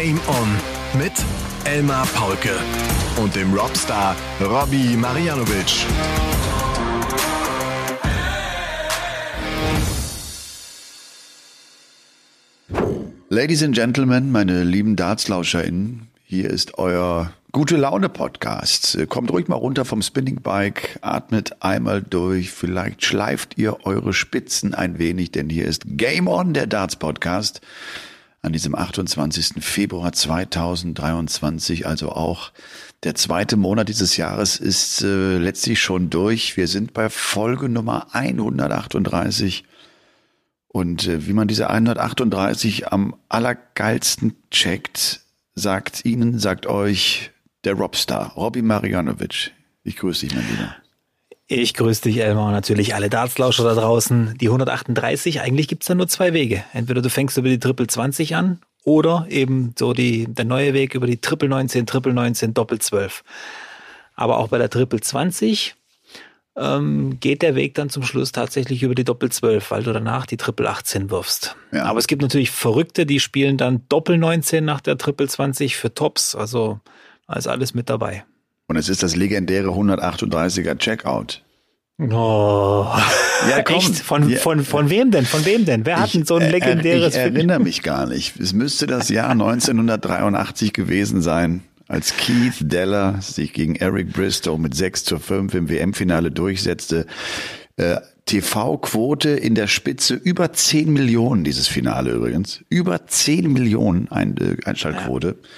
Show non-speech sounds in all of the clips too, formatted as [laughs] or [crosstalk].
Game On mit Elmar Paulke und dem Robstar Robbie Marianovic. Ladies and Gentlemen, meine lieben DartslauscherInnen, hier ist euer Gute Laune Podcast. Kommt ruhig mal runter vom Spinning Bike, atmet einmal durch, vielleicht schleift ihr eure Spitzen ein wenig, denn hier ist Game On, der Darts Podcast. An diesem 28. Februar 2023, also auch der zweite Monat dieses Jahres ist äh, letztlich schon durch. Wir sind bei Folge Nummer 138 und äh, wie man diese 138 am allergeilsten checkt, sagt Ihnen, sagt euch der Robstar, Robbie Marianovic. Ich grüße dich, mein Lieber. Ich grüße dich, Elmar, und natürlich alle Dartslauscher da draußen. Die 138, eigentlich gibt's da nur zwei Wege. Entweder du fängst über die Triple 20 an oder eben so die, der neue Weg über die Triple 19, Triple 19, Doppel 12. Aber auch bei der Triple 20 ähm, geht der Weg dann zum Schluss tatsächlich über die Doppel 12, weil du danach die Triple 18 wirfst. Ja. Aber es gibt natürlich Verrückte, die spielen dann Doppel 19 nach der Triple 20 für Tops. Also da ist alles mit dabei. Und es ist das legendäre 138er Checkout. Oh. Ja, [laughs] komm. Echt? Von, von, von wem denn? Von wem denn? Wer hat denn so ein legendäres? Ich erinnere mich gar nicht. Es müsste das Jahr [laughs] 1983 gewesen sein als Keith Deller sich gegen Eric Bristow mit 6 zu 5 im WM-Finale durchsetzte. Äh, TV-Quote in der Spitze über 10 Millionen, dieses Finale übrigens. Über 10 Millionen Ein äh, Einschaltquote. Ja.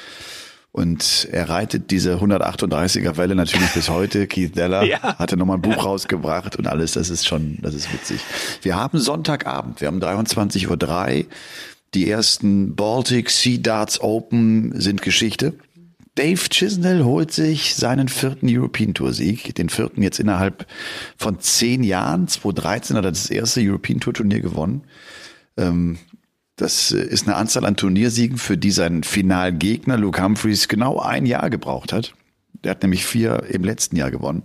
Und er reitet diese 138er Welle natürlich bis heute. [laughs] Keith Deller ja. hatte nochmal ein Buch rausgebracht und alles. Das ist schon, das ist witzig. Wir haben Sonntagabend. Wir haben 23.03 Uhr. Die ersten Baltic Sea Darts Open sind Geschichte. Dave Chisnell holt sich seinen vierten European Tour Sieg, den vierten jetzt innerhalb von zehn Jahren. 2013 hat er das erste European Tour Turnier gewonnen. Ähm, das ist eine Anzahl an Turniersiegen, für die sein Finalgegner Luke Humphreys genau ein Jahr gebraucht hat. Der hat nämlich vier im letzten Jahr gewonnen.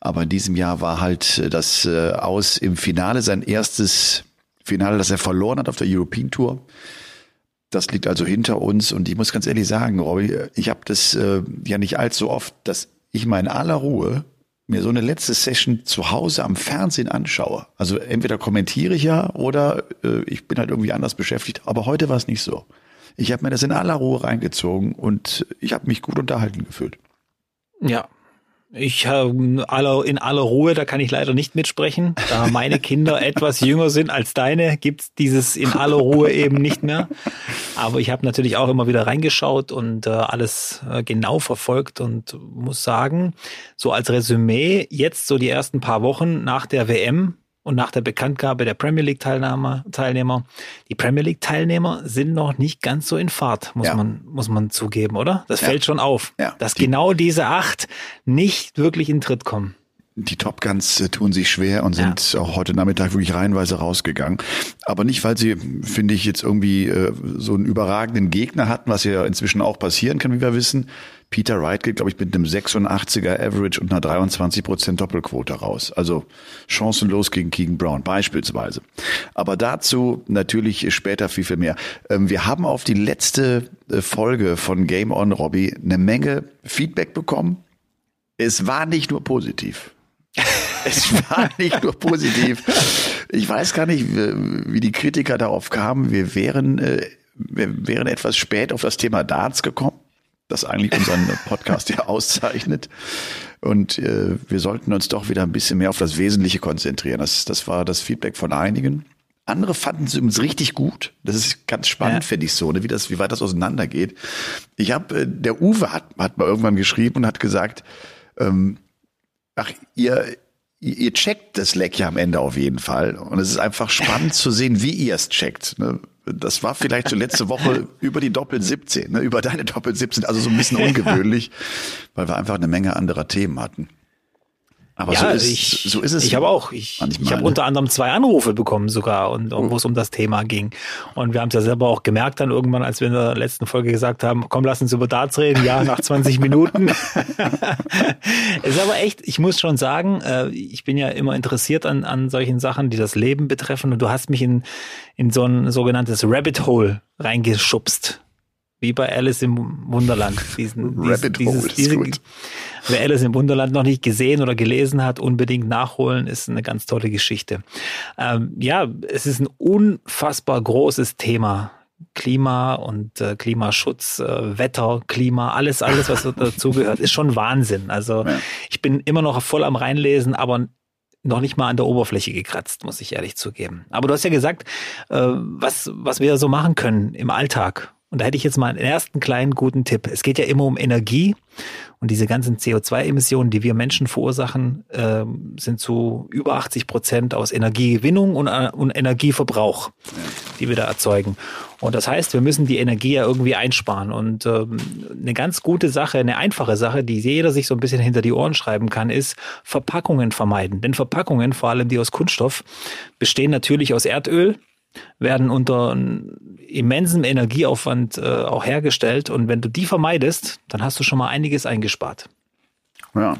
Aber in diesem Jahr war halt das äh, Aus im Finale sein erstes Finale, das er verloren hat auf der European Tour. Das liegt also hinter uns und ich muss ganz ehrlich sagen, Robby, ich habe das äh, ja nicht allzu oft, dass ich mal in aller Ruhe mir so eine letzte Session zu Hause am Fernsehen anschaue. Also entweder kommentiere ich ja oder äh, ich bin halt irgendwie anders beschäftigt. Aber heute war es nicht so. Ich habe mir das in aller Ruhe reingezogen und ich habe mich gut unterhalten gefühlt. Ja, ich habe in aller Ruhe, da kann ich leider nicht mitsprechen. Da meine Kinder [laughs] etwas jünger sind als deine, gibt's dieses in aller Ruhe eben nicht mehr. Aber ich habe natürlich auch immer wieder reingeschaut und äh, alles äh, genau verfolgt und muss sagen, so als Resümee, jetzt so die ersten paar Wochen nach der WM, und nach der Bekanntgabe der Premier League Teilnehmer, Teilnehmer, die Premier League Teilnehmer sind noch nicht ganz so in Fahrt, muss ja. man, muss man zugeben, oder? Das ja. fällt schon auf, ja. dass die, genau diese acht nicht wirklich in Tritt kommen. Die Top Guns äh, tun sich schwer und sind auch heute Nachmittag wirklich reihenweise rausgegangen. Aber nicht, weil sie, finde ich, jetzt irgendwie äh, so einen überragenden Gegner hatten, was ja inzwischen auch passieren kann, wie wir wissen, Peter Wright geht, glaube ich, mit einem 86er Average und einer 23 Prozent Doppelquote raus. Also chancenlos gegen Keegan Brown beispielsweise. Aber dazu natürlich später viel, viel mehr. Ähm, wir haben auf die letzte äh, Folge von Game On Robbie eine Menge Feedback bekommen. Es war nicht nur positiv. Es war [laughs] nicht nur positiv. Ich weiß gar nicht, wie die Kritiker darauf kamen. Wir wären, äh, wir wären etwas spät auf das Thema Darts gekommen das eigentlich unseren Podcast ja auszeichnet. Und äh, wir sollten uns doch wieder ein bisschen mehr auf das Wesentliche konzentrieren. Das, das war das Feedback von einigen. Andere fanden es übrigens richtig gut. Das ist ganz spannend, ja. finde ich so, ne? wie das, wie weit das auseinandergeht. Ich habe, äh, der Uwe hat, hat mal irgendwann geschrieben und hat gesagt, ähm, ach, ihr, ihr checkt das Leck ja am Ende auf jeden Fall. Und es ist einfach spannend zu sehen, wie ihr es checkt. Ne? Das war vielleicht so letzte Woche [laughs] über die Doppel 17, ne, über deine Doppel 17, also so ein bisschen ungewöhnlich, weil wir einfach eine Menge anderer Themen hatten. Aber ja, so, ist, ich, so ist es. Ich habe auch, ich, ich habe unter anderem zwei Anrufe bekommen sogar, und oh. wo es um das Thema ging. Und wir haben es ja selber auch gemerkt dann irgendwann, als wir in der letzten Folge gesagt haben, komm, lass uns über Darts reden. Ja, nach 20 [laughs] Minuten. es [laughs] ist aber echt, ich muss schon sagen, äh, ich bin ja immer interessiert an, an solchen Sachen, die das Leben betreffen. Und du hast mich in, in so ein sogenanntes Rabbit Hole reingeschubst wie bei Alice im Wunderland. Diesen, [laughs] Rabbit dieses, Hole diese. Wer Alice im Wunderland noch nicht gesehen oder gelesen hat, unbedingt nachholen, ist eine ganz tolle Geschichte. Ähm, ja, es ist ein unfassbar großes Thema. Klima und äh, Klimaschutz, äh, Wetter, Klima, alles, alles, was [laughs] dazugehört, ist schon Wahnsinn. Also Ja. ich bin immer noch voll am Reinlesen, aber noch nicht mal an der Oberfläche gekratzt, muss ich ehrlich zugeben. Aber du hast ja gesagt, äh, was, was wir so machen können im Alltag. Und da hätte ich jetzt mal einen ersten kleinen guten Tipp. Es geht ja immer um Energie und diese ganzen CO2-Emissionen, die wir Menschen verursachen, ähm, sind zu über 80 Prozent aus Energiegewinnung und, äh, und Energieverbrauch, die wir da erzeugen. Und das heißt, wir müssen die Energie ja irgendwie einsparen. Und ähm, eine ganz gute Sache, eine einfache Sache, die jeder sich so ein bisschen hinter die Ohren schreiben kann, ist Verpackungen vermeiden. Denn Verpackungen, vor allem die aus Kunststoff, bestehen natürlich aus Erdöl, werden unter immensem Energieaufwand äh, auch hergestellt. Und wenn du die vermeidest, dann hast du schon mal einiges eingespart. Ja.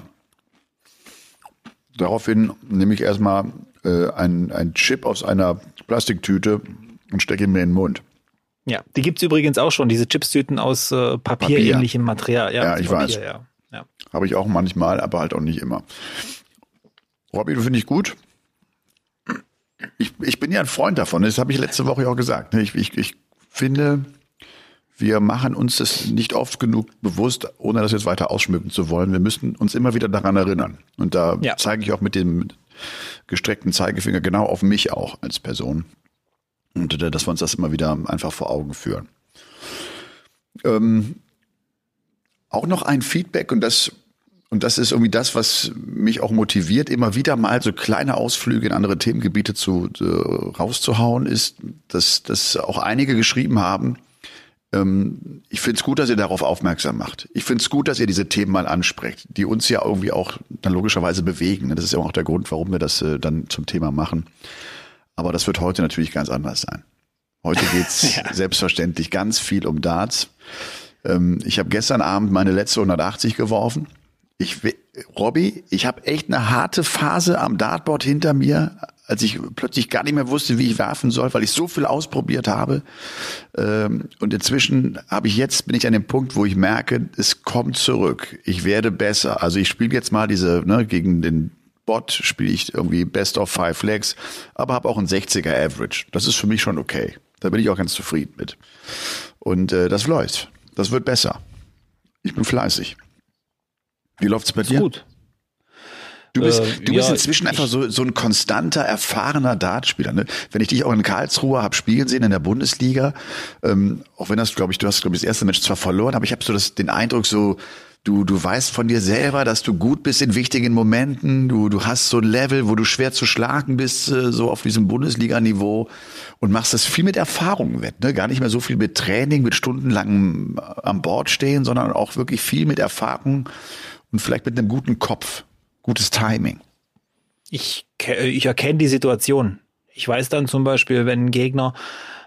Daraufhin nehme ich erstmal äh, einen, Chip aus einer Plastiktüte und stecke ihn mir in den Mund. Ja, die gibt's übrigens auch schon, diese Chipstüten aus äh, papierähnlichem Material. Ja, aus ich Papier, weiß. Ja. Ja. Habe ich auch manchmal, aber halt auch nicht immer. Robby, du finde ich gut. Ich, ich bin ja ein Freund davon, das habe ich letzte Woche auch gesagt. ne? Ich, ich, ich finde, wir machen uns das nicht oft genug bewusst, ohne das jetzt weiter ausschmücken zu wollen. Wir müssen uns immer wieder daran erinnern. Und da Ja. zeige ich auch mit dem gestreckten Zeigefinger genau auf mich auch als Person. Und äh, dass wir uns das immer wieder einfach vor Augen führen. Ähm, auch noch ein Feedback und das und das ist irgendwie das, was mich auch motiviert, immer wieder mal so kleine Ausflüge in andere Themengebiete zu äh, rauszuhauen, ist, dass, dass auch einige geschrieben haben. Ähm, ich finde es gut, dass ihr darauf aufmerksam macht. Ich finde es gut, dass ihr diese Themen mal ansprecht, die uns ja irgendwie auch dann logischerweise bewegen. Das ist ja auch der Grund, warum wir das äh, dann zum Thema machen. Aber das wird heute natürlich ganz anders sein. Heute geht's [laughs] Ja. selbstverständlich ganz viel um Darts. Ähm, ich habe gestern Abend meine letzte 180 geworfen. Ich, Robby, ich habe echt eine harte Phase am Dartboard hinter mir, als ich plötzlich gar nicht mehr wusste, wie ich werfen soll, weil ich so viel ausprobiert habe. Ähm, und inzwischen habe ich jetzt bin ich an dem Punkt, wo ich merke, es kommt zurück. Ich werde besser. Also ich spiele jetzt mal diese ne, gegen den Bot spiele ich irgendwie Best of Five Legs, aber habe auch einen 60er Average. Das ist für mich schon okay. Da bin ich auch ganz zufrieden mit. Und äh, das läuft. Das wird besser. Ich bin fleißig. Wie läuft's bei dir? Gut. Du bist, Äh, du bist ja, inzwischen einfach so, so ein konstanter, erfahrener Dartspieler. Ne? Wenn ich dich auch in Karlsruhe hab spielen sehen in der Bundesliga, ähm, auch wenn das, glaube ich, du hast, glaube ich, das erste Match zwar verloren, aber ich habe so das, den Eindruck, so du, du weißt von dir selber, dass du gut bist in wichtigen Momenten. Du, du hast so ein Level, wo du schwer zu schlagen bist, äh, so auf diesem Bundesliga-Niveau und machst das viel mit Erfahrung wett. Ne? Gar nicht mehr so viel mit Training, mit stundenlangem äh, am Bord stehen, sondern auch wirklich viel mit Erfahrung und vielleicht mit einem guten Kopf, gutes Timing. Ich, ich erkenne die Situation. Ich weiß dann zum Beispiel, wenn ein Gegner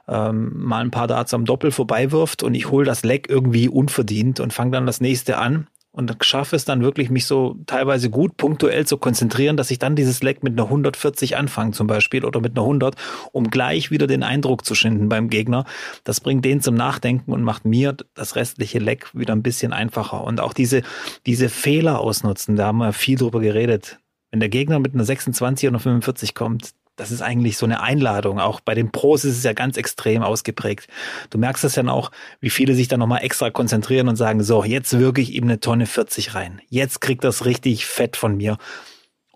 ähm, mal ein paar Darts am Doppel vorbeiwirft und ich hole das Leck irgendwie unverdient und fange dann das nächste an und schaffe es dann wirklich, mich so teilweise gut punktuell zu konzentrieren, dass ich dann dieses Leck mit einer 140 anfange zum Beispiel oder mit einer 100, um gleich wieder den Eindruck zu schinden beim Gegner. Das bringt den zum Nachdenken und macht mir das restliche Leck wieder ein bisschen einfacher. Und auch diese, diese Fehler ausnutzen, da haben wir viel drüber geredet. Wenn der Gegner mit einer 26 oder 45 kommt, das ist eigentlich so eine Einladung. Auch bei den Pros ist es ja ganz extrem ausgeprägt. Du merkst es dann auch, wie viele sich dann nochmal extra konzentrieren und sagen, so, jetzt wirke ich ihm eine Tonne 40 rein. Jetzt kriegt das richtig fett von mir.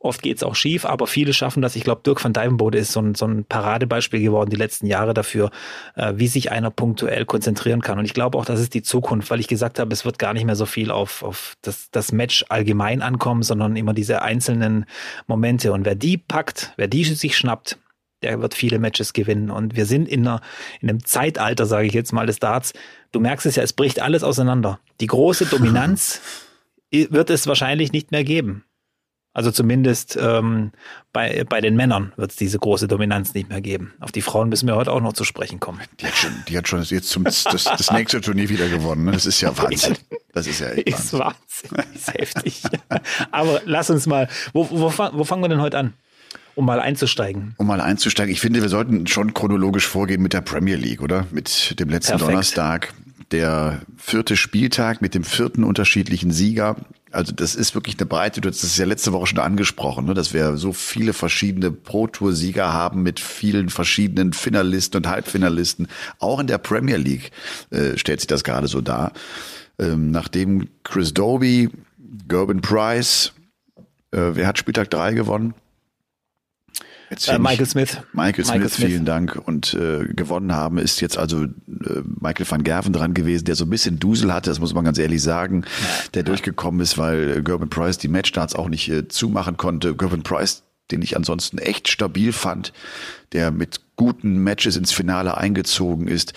Oft geht's auch schief, aber viele schaffen das. Ich glaube, Dirk van Dijvenbode ist so ein, so ein Paradebeispiel geworden die letzten Jahre dafür, äh, wie sich einer punktuell konzentrieren kann. Und ich glaube auch, das ist die Zukunft, weil ich gesagt habe, es wird gar nicht mehr so viel auf, auf das, das Match allgemein ankommen, sondern immer diese einzelnen Momente. Und wer die packt, wer die sich schnappt, der wird viele Matches gewinnen. Und wir sind in, einer, in einem Zeitalter, sage ich jetzt mal, des Darts. Du merkst es ja, es bricht alles auseinander. Die große Dominanz [laughs] wird es wahrscheinlich nicht mehr geben. Also zumindest ähm, bei, bei den Männern wird es diese große Dominanz nicht mehr geben. Auf die Frauen müssen wir heute auch noch zu sprechen kommen. Die hat schon, die hat schon jetzt zum, das, das nächste Turnier wieder gewonnen. Ne? Das ist ja Wahnsinn. Das ist ja echt Ist Wahnsinn. Wahnsinn, ist heftig. Aber lass uns mal, wo, wo, wo fangen wir denn heute an? Um mal einzusteigen. Um mal einzusteigen, ich finde, wir sollten schon chronologisch vorgehen mit der Premier League, oder? Mit dem letzten Perfekt. Donnerstag, der vierte Spieltag mit dem vierten unterschiedlichen Sieger. Also das ist wirklich eine Breite. Du hast es ja letzte Woche schon angesprochen, ne, dass wir so viele verschiedene Pro-Tour-Sieger haben mit vielen verschiedenen Finalisten und Halbfinalisten. Auch in der Premier League äh, stellt sich das gerade so dar. Ähm, nachdem Chris Doby, Gerben Price, äh, wer hat Spieltag drei gewonnen? Äh, Michael Smith. Michael, Michael Smith, Smith, vielen Dank. Und äh, gewonnen haben ist jetzt also äh, Michael van Gerven dran gewesen, der so ein bisschen Dusel hatte, das muss man ganz ehrlich sagen, der ja. durchgekommen ist, weil Gerben Price die Matchstarts auch nicht äh, zumachen konnte. Gerben Price, den ich ansonsten echt stabil fand, der mit guten Matches ins Finale eingezogen ist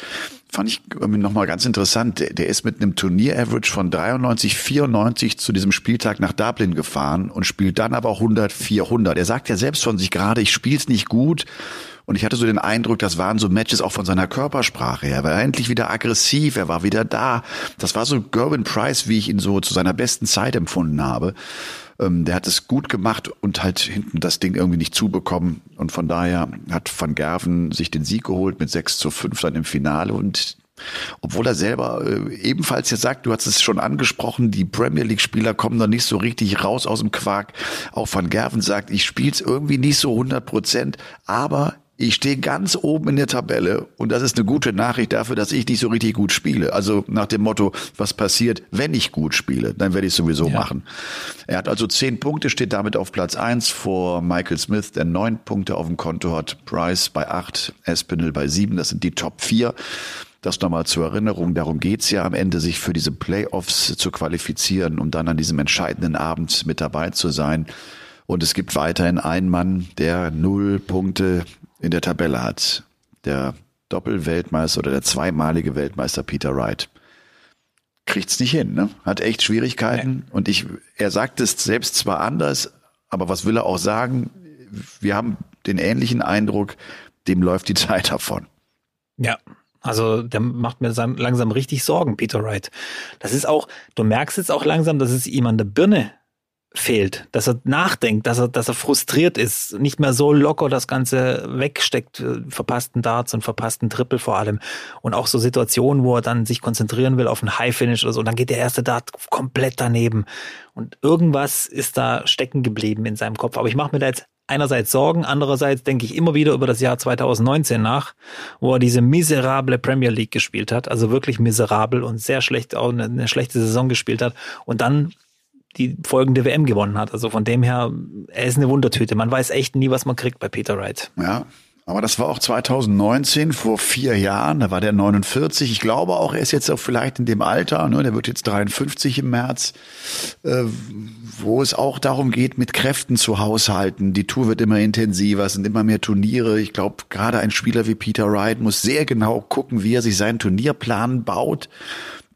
fand ich nochmal ganz interessant. Der, ist mit einem Turnier-Average von 93, 94 zu diesem Spieltag nach Dublin gefahren und spielt dann aber 100, 400. Er sagt ja selbst von sich gerade, ich spiel's nicht gut. Und ich hatte so den Eindruck, das waren so Matches auch von seiner Körpersprache her. Er war endlich wieder aggressiv, er war wieder da. Das war so Gerben Price, wie ich ihn so zu seiner besten Zeit empfunden habe. Ähm, der hat es gut gemacht und halt hinten das Ding irgendwie nicht zubekommen. Und von daher hat Van Gerven sich den Sieg geholt mit 6 zu 5 dann im Finale und obwohl er selber äh, ebenfalls jetzt sagt, du hast es schon angesprochen, die Premier League Spieler kommen noch nicht so richtig raus aus dem Quark. Auch Van Gerven sagt, ich spiele es irgendwie nicht so 100 Prozent, aber ich stehe ganz oben in der Tabelle und das ist eine gute Nachricht dafür, dass ich nicht so richtig gut spiele. Also nach dem Motto, was passiert, wenn ich gut spiele, dann werde ich sowieso ja. machen. Er hat also zehn Punkte, steht damit auf Platz eins vor Michael Smith, der neun Punkte auf dem Konto hat, Price bei acht, Espinel bei sieben, das sind die Top vier. Das nochmal zur Erinnerung, darum geht's ja am Ende, sich für diese Playoffs zu qualifizieren, um dann an diesem entscheidenden Abend mit dabei zu sein. Und es gibt weiterhin einen Mann, der null Punkte in der Tabelle hat. Der Doppelweltmeister oder der zweimalige Weltmeister Peter Wright. Kriegt's nicht hin, ne? Hat echt Schwierigkeiten. Nee. Und ich, er sagt es selbst zwar anders, aber was will er auch sagen? Wir haben den ähnlichen Eindruck, dem läuft die [laughs] Zeit davon. Ja, also der macht mir langsam richtig Sorgen, Peter Wright. Das ist auch, du merkst jetzt auch langsam, dass es ihm an der Birne fehlt, dass er nachdenkt, dass er, dass er frustriert ist, nicht mehr so locker das Ganze wegsteckt, äh, verpassten Darts und verpassten Triple vor allem. Und auch so Situationen, wo er dann sich konzentrieren will auf ein High-Finish oder so, und dann geht der erste Dart komplett daneben. Und irgendwas ist da stecken geblieben in seinem Kopf. Aber ich mache mir da jetzt einerseits Sorgen, andererseits denke ich immer wieder über das Jahr 2019 nach, wo er diese miserable Premier League gespielt hat, also wirklich miserabel und sehr schlecht, auch eine, eine schlechte Saison gespielt hat und dann die folgende WM gewonnen hat. Also von dem her, er ist eine Wundertüte. Man weiß echt nie, was man kriegt bei Peter Wright. Ja, aber das war auch 2019, vor vier Jahren, da war der 49. Ich glaube auch, er ist jetzt auch vielleicht in dem Alter, ne, der wird jetzt 53 im März, äh, wo es auch darum geht, mit Kräften zu haushalten. Die Tour wird immer intensiver, es sind immer mehr Turniere. Ich glaube, gerade ein Spieler wie Peter Wright muss sehr genau gucken, wie er sich seinen Turnierplan baut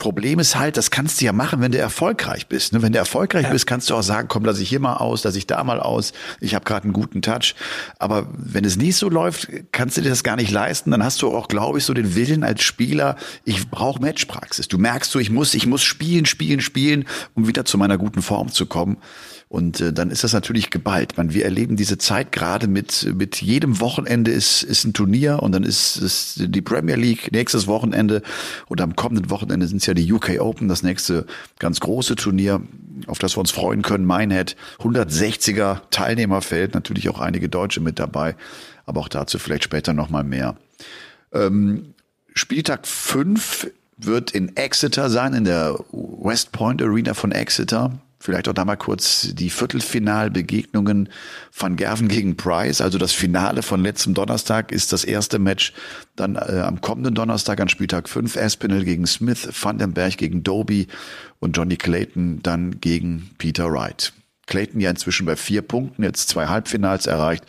Problem ist halt, das kannst du ja machen, wenn du erfolgreich bist. Ne? Wenn du erfolgreich ja. bist, kannst du auch sagen, komm, lass ich hier mal aus, lass ich da mal aus. Ich habe gerade einen guten Touch. Aber wenn es nicht so läuft, kannst du dir das gar nicht leisten. Dann hast du auch, glaube ich, so den Willen als Spieler, ich brauche Matchpraxis. Du merkst so, ich muss, ich muss spielen, spielen, spielen, um wieder zu meiner guten Form zu kommen. Und äh, dann ist das natürlich geballt. Man, wir erleben diese Zeit gerade mit, mit jedem Wochenende ist, ist ein Turnier und dann ist es die Premier League nächstes Wochenende und am kommenden Wochenende sind es ja die UK Open, das nächste ganz große Turnier, auf das wir uns freuen können. Minehead, 160er Teilnehmerfeld, natürlich auch einige Deutsche mit dabei, aber auch dazu vielleicht später nochmal mehr. Ähm, Spieltag 5 wird in Exeter sein, in der West Point Arena von Exeter. Vielleicht auch da mal kurz die Viertelfinalbegegnungen von Gerven gegen Price. Also das Finale von letztem Donnerstag ist das erste Match dann äh, am kommenden Donnerstag an Spieltag 5. Aspinall gegen Smith, Vandenberg gegen Doby und Johnny Clayton dann gegen Peter Wright. Clayton ja inzwischen bei vier Punkten, jetzt zwei Halbfinals erreicht.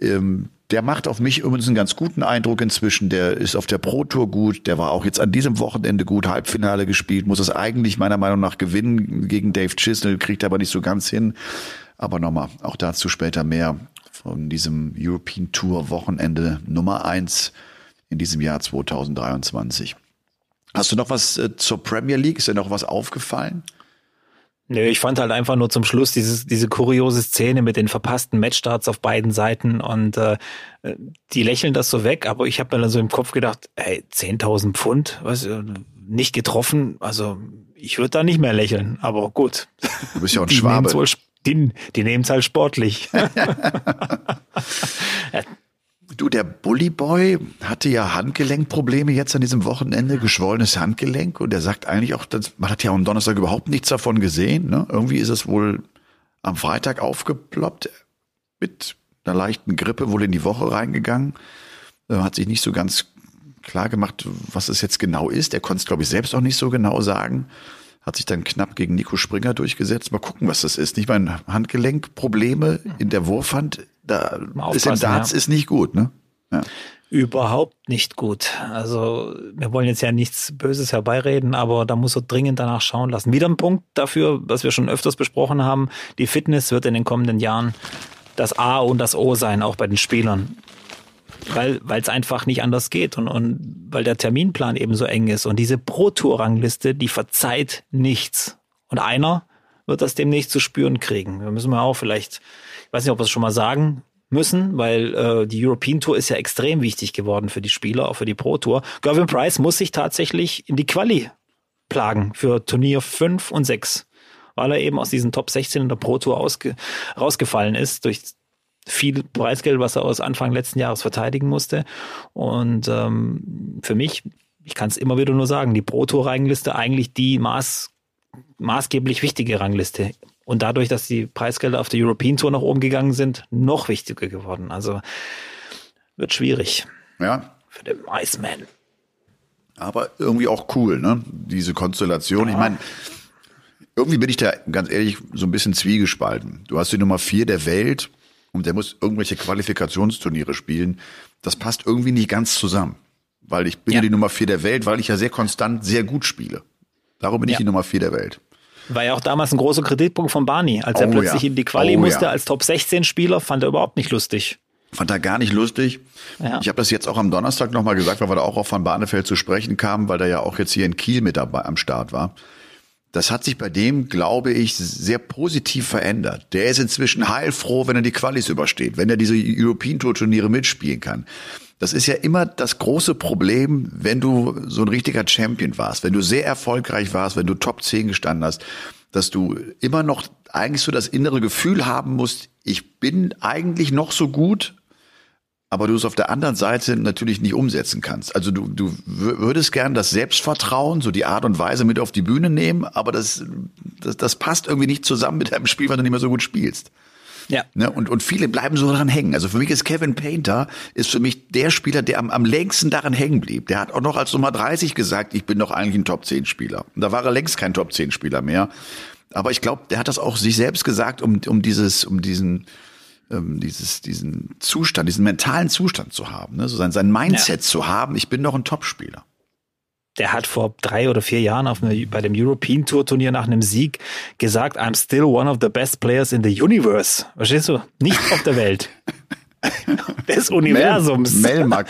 Ähm, der macht auf mich übrigens einen ganz guten Eindruck inzwischen. Der ist auf der Pro Tour gut. Der war auch jetzt an diesem Wochenende gut. Halbfinale gespielt. Muss es eigentlich meiner Meinung nach gewinnen gegen Dave Chisnell. Kriegt aber nicht so ganz hin. Aber nochmal, auch dazu später mehr von diesem European Tour Wochenende Nummer eins in diesem Jahr 2023. Hast du noch was äh, zur Premier League? Ist dir noch was aufgefallen? Nö, ich fand halt einfach nur zum Schluss dieses, diese kuriose Szene mit den verpassten Matchstarts auf beiden Seiten und äh, die lächeln das so weg, aber ich habe mir dann so im Kopf gedacht, ey, 10.000 Pfund, was, nicht getroffen, also ich würde da nicht mehr lächeln, aber gut. Du bist ja auch ein die Schwabe. Wohl, die, die nehmen es halt sportlich. [laughs] Du, der Bullyboy hatte ja Handgelenkprobleme jetzt an diesem Wochenende, geschwollenes Handgelenk und er sagt eigentlich auch, das, man hat ja am Donnerstag überhaupt nichts davon gesehen. Ne? Irgendwie ist es wohl am Freitag aufgeploppt mit einer leichten Grippe wohl in die Woche reingegangen. Er hat sich nicht so ganz klar gemacht, was es jetzt genau ist. Er konnte es, glaube ich, selbst auch nicht so genau sagen. Hat sich dann knapp gegen Nico Springer durchgesetzt. Mal gucken, was das ist. Nicht mein Handgelenkprobleme in der Wurfhand da ist im Darts ja. ist nicht gut, ne? Ja. Überhaupt nicht gut. Also wir wollen jetzt ja nichts Böses herbeireden, aber da muss er dringend danach schauen lassen. Wieder ein Punkt dafür, was wir schon öfters besprochen haben. Die Fitness wird in den kommenden Jahren das A und das O sein, auch bei den Spielern. Weil es einfach nicht anders geht und, und weil der Terminplan eben so eng ist. Und diese Pro-Tour-Rangliste, die verzeiht nichts. Und einer wird das demnächst zu spüren kriegen. Da müssen wir auch vielleicht weiß nicht, ob wir es schon mal sagen müssen, weil äh, die European Tour ist ja extrem wichtig geworden für die Spieler, auch für die Pro Tour. Gervin Price muss sich tatsächlich in die Quali plagen für Turnier 5 und 6, weil er eben aus diesen Top 16 in der Pro Tour ausge rausgefallen ist durch viel Preisgeld, was er aus Anfang letzten Jahres verteidigen musste. Und ähm, für mich, ich kann es immer wieder nur sagen, die Pro Tour Rangliste eigentlich die maß, maßgeblich wichtige Rangliste und dadurch, dass die Preisgelder auf der European Tour nach oben gegangen sind, noch wichtiger geworden. Also wird schwierig. Ja. Für den Iceman. Aber irgendwie auch cool, ne? Diese Konstellation. Ja. Ich meine, irgendwie bin ich da ganz ehrlich so ein bisschen zwiegespalten. Du hast die Nummer vier der Welt und der muss irgendwelche Qualifikationsturniere spielen. Das passt irgendwie nicht ganz zusammen. Weil ich bin ja, ja die Nummer vier der Welt, weil ich ja sehr konstant sehr gut spiele. Darum bin ja. ich die Nummer vier der Welt. War ja auch damals ein großer Kreditpunkt von Barney. Als er oh, plötzlich ja. in die Quali oh, musste als Top-16-Spieler, fand er überhaupt nicht lustig. Fand er gar nicht lustig. Ja. Ich habe das jetzt auch am Donnerstag nochmal gesagt, weil wir da auch auf Van Barnefeld zu sprechen kamen, weil der ja auch jetzt hier in Kiel mit dabei am Start war. Das hat sich bei dem, glaube ich, sehr positiv verändert. Der ist inzwischen heilfroh, wenn er die Qualis übersteht, wenn er diese European Tour Turniere mitspielen kann. Das ist ja immer das große Problem, wenn du so ein richtiger Champion warst, wenn du sehr erfolgreich warst, wenn du Top 10 gestanden hast, dass du immer noch eigentlich so das innere Gefühl haben musst, ich bin eigentlich noch so gut, aber du es auf der anderen Seite natürlich nicht umsetzen kannst. Also du, du würdest gern das Selbstvertrauen, so die Art und Weise mit auf die Bühne nehmen, aber das, das, das passt irgendwie nicht zusammen mit deinem Spiel, weil du nicht mehr so gut spielst. Ja. Ne? Und, und viele bleiben so daran hängen. Also für mich ist Kevin Painter ist für mich der Spieler, der am, am längsten daran hängen blieb. Der hat auch noch als Nummer 30 gesagt, ich bin doch eigentlich ein Top 10 Spieler. Und da war er längst kein Top 10 Spieler mehr. Aber ich glaube, der hat das auch sich selbst gesagt, um, um dieses, um diesen, ähm, dieses, diesen Zustand, diesen mentalen Zustand zu haben, ne? so sein, sein Mindset ja. zu haben, ich bin doch ein Top-Spieler der hat vor drei oder vier Jahren auf eine, bei dem European Tour Turnier nach einem Sieg gesagt, I'm still one of the best players in the universe. Verstehst du? Nicht auf der Welt. [laughs] des Universums. Mel Melmac.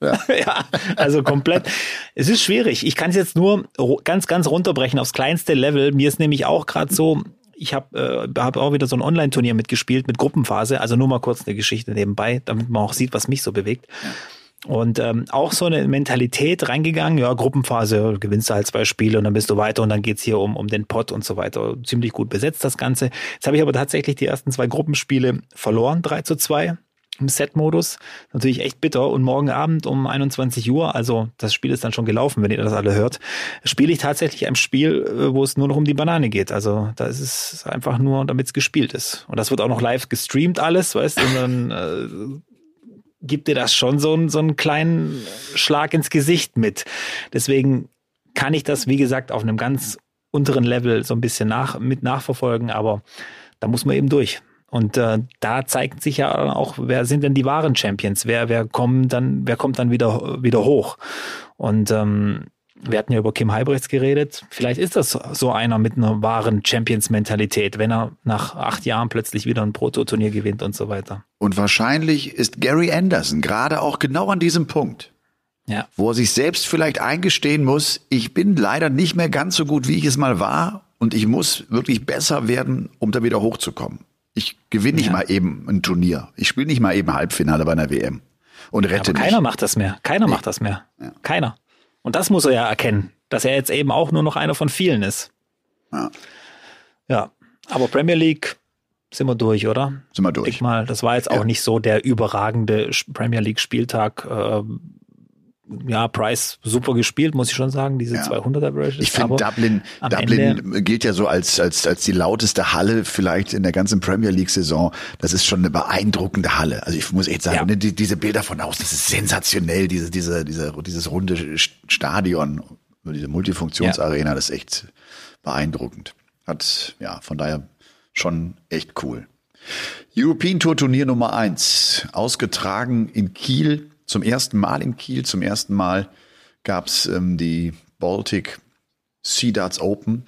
Ja. [laughs] ja, also komplett. Es ist schwierig. Ich kann es jetzt nur ganz, ganz runterbrechen aufs kleinste Level. Mir ist nämlich auch gerade so, ich habe äh, hab auch wieder so ein Online-Turnier mitgespielt mit Gruppenphase. Also nur mal kurz eine Geschichte nebenbei, damit man auch sieht, was mich so bewegt. Und ähm, auch so eine Mentalität reingegangen, ja, Gruppenphase, gewinnst du halt zwei Spiele und dann bist du weiter und dann geht's hier um, um den Pot und so weiter. Ziemlich gut besetzt das Ganze. Jetzt habe ich aber tatsächlich die ersten zwei Gruppenspiele verloren, 3 zu 2 im Set-Modus. Natürlich echt bitter. Und morgen Abend um 21 Uhr, also das Spiel ist dann schon gelaufen, wenn ihr das alle hört, spiele ich tatsächlich ein Spiel, äh, wo es nur noch um die Banane geht. Also da ist es einfach nur, damit es gespielt ist. Und das wird auch noch live gestreamt alles, weißt du, und dann äh, gibt dir das schon so, einen, so einen kleinen Schlag ins Gesicht mit. Deswegen kann ich das, wie gesagt, auf einem ganz unteren Level so ein bisschen nach, mit nachverfolgen, aber da muss man eben durch. Und äh, da zeigt sich ja auch, wer sind denn die wahren Champions? Wer, wer kommt dann, wer kommt dann wieder, wieder hoch? Und ähm, wir hatten ja über Kim Heibrechts geredet. Vielleicht ist das so einer mit einer wahren Champions-Mentalität, wenn er nach acht Jahren plötzlich wieder ein Proto-Turnier gewinnt und so weiter. Und wahrscheinlich ist Gary Anderson gerade auch genau an diesem Punkt. Ja. Wo er sich selbst vielleicht eingestehen muss, ich bin leider nicht mehr ganz so gut, wie ich es mal war. und ich muss wirklich besser werden, um da wieder hochzukommen. Ich gewinne nicht Ja. mal eben ein Turnier. Ich spiele nicht mal eben Halbfinale bei einer WM und rette Aber mich. keiner macht das mehr. Keiner macht das mehr. Keiner. Und das muss er ja erkennen, dass er jetzt eben auch nur noch einer von vielen ist. Ja. Ja. Aber Premier League sind wir durch, oder? Sind wir Ich durch. mal, das war jetzt auch Ja. nicht so der überragende Premier League Spieltag. Ähm, ja, Price super gespielt, muss ich schon sagen, diese Ja. 200 Averages. Ich finde Dublin, Dublin Ende- gilt ja so als, als, als die lauteste Halle vielleicht in der ganzen Premier League Saison. Das ist schon eine beeindruckende Halle. Also ich muss echt sagen, Ja. ne, die, diese Bilder von außen, das ist sensationell, diese, diese, diese, dieses runde Stadion, diese Multifunktionsarena, das ist echt beeindruckend. Hat, ja, von daher schon echt cool. European Tour Turnier Nummer eins, ausgetragen in Kiel, zum ersten Mal in Kiel, zum ersten Mal gab's ähm, die Baltic Sea Darts Open.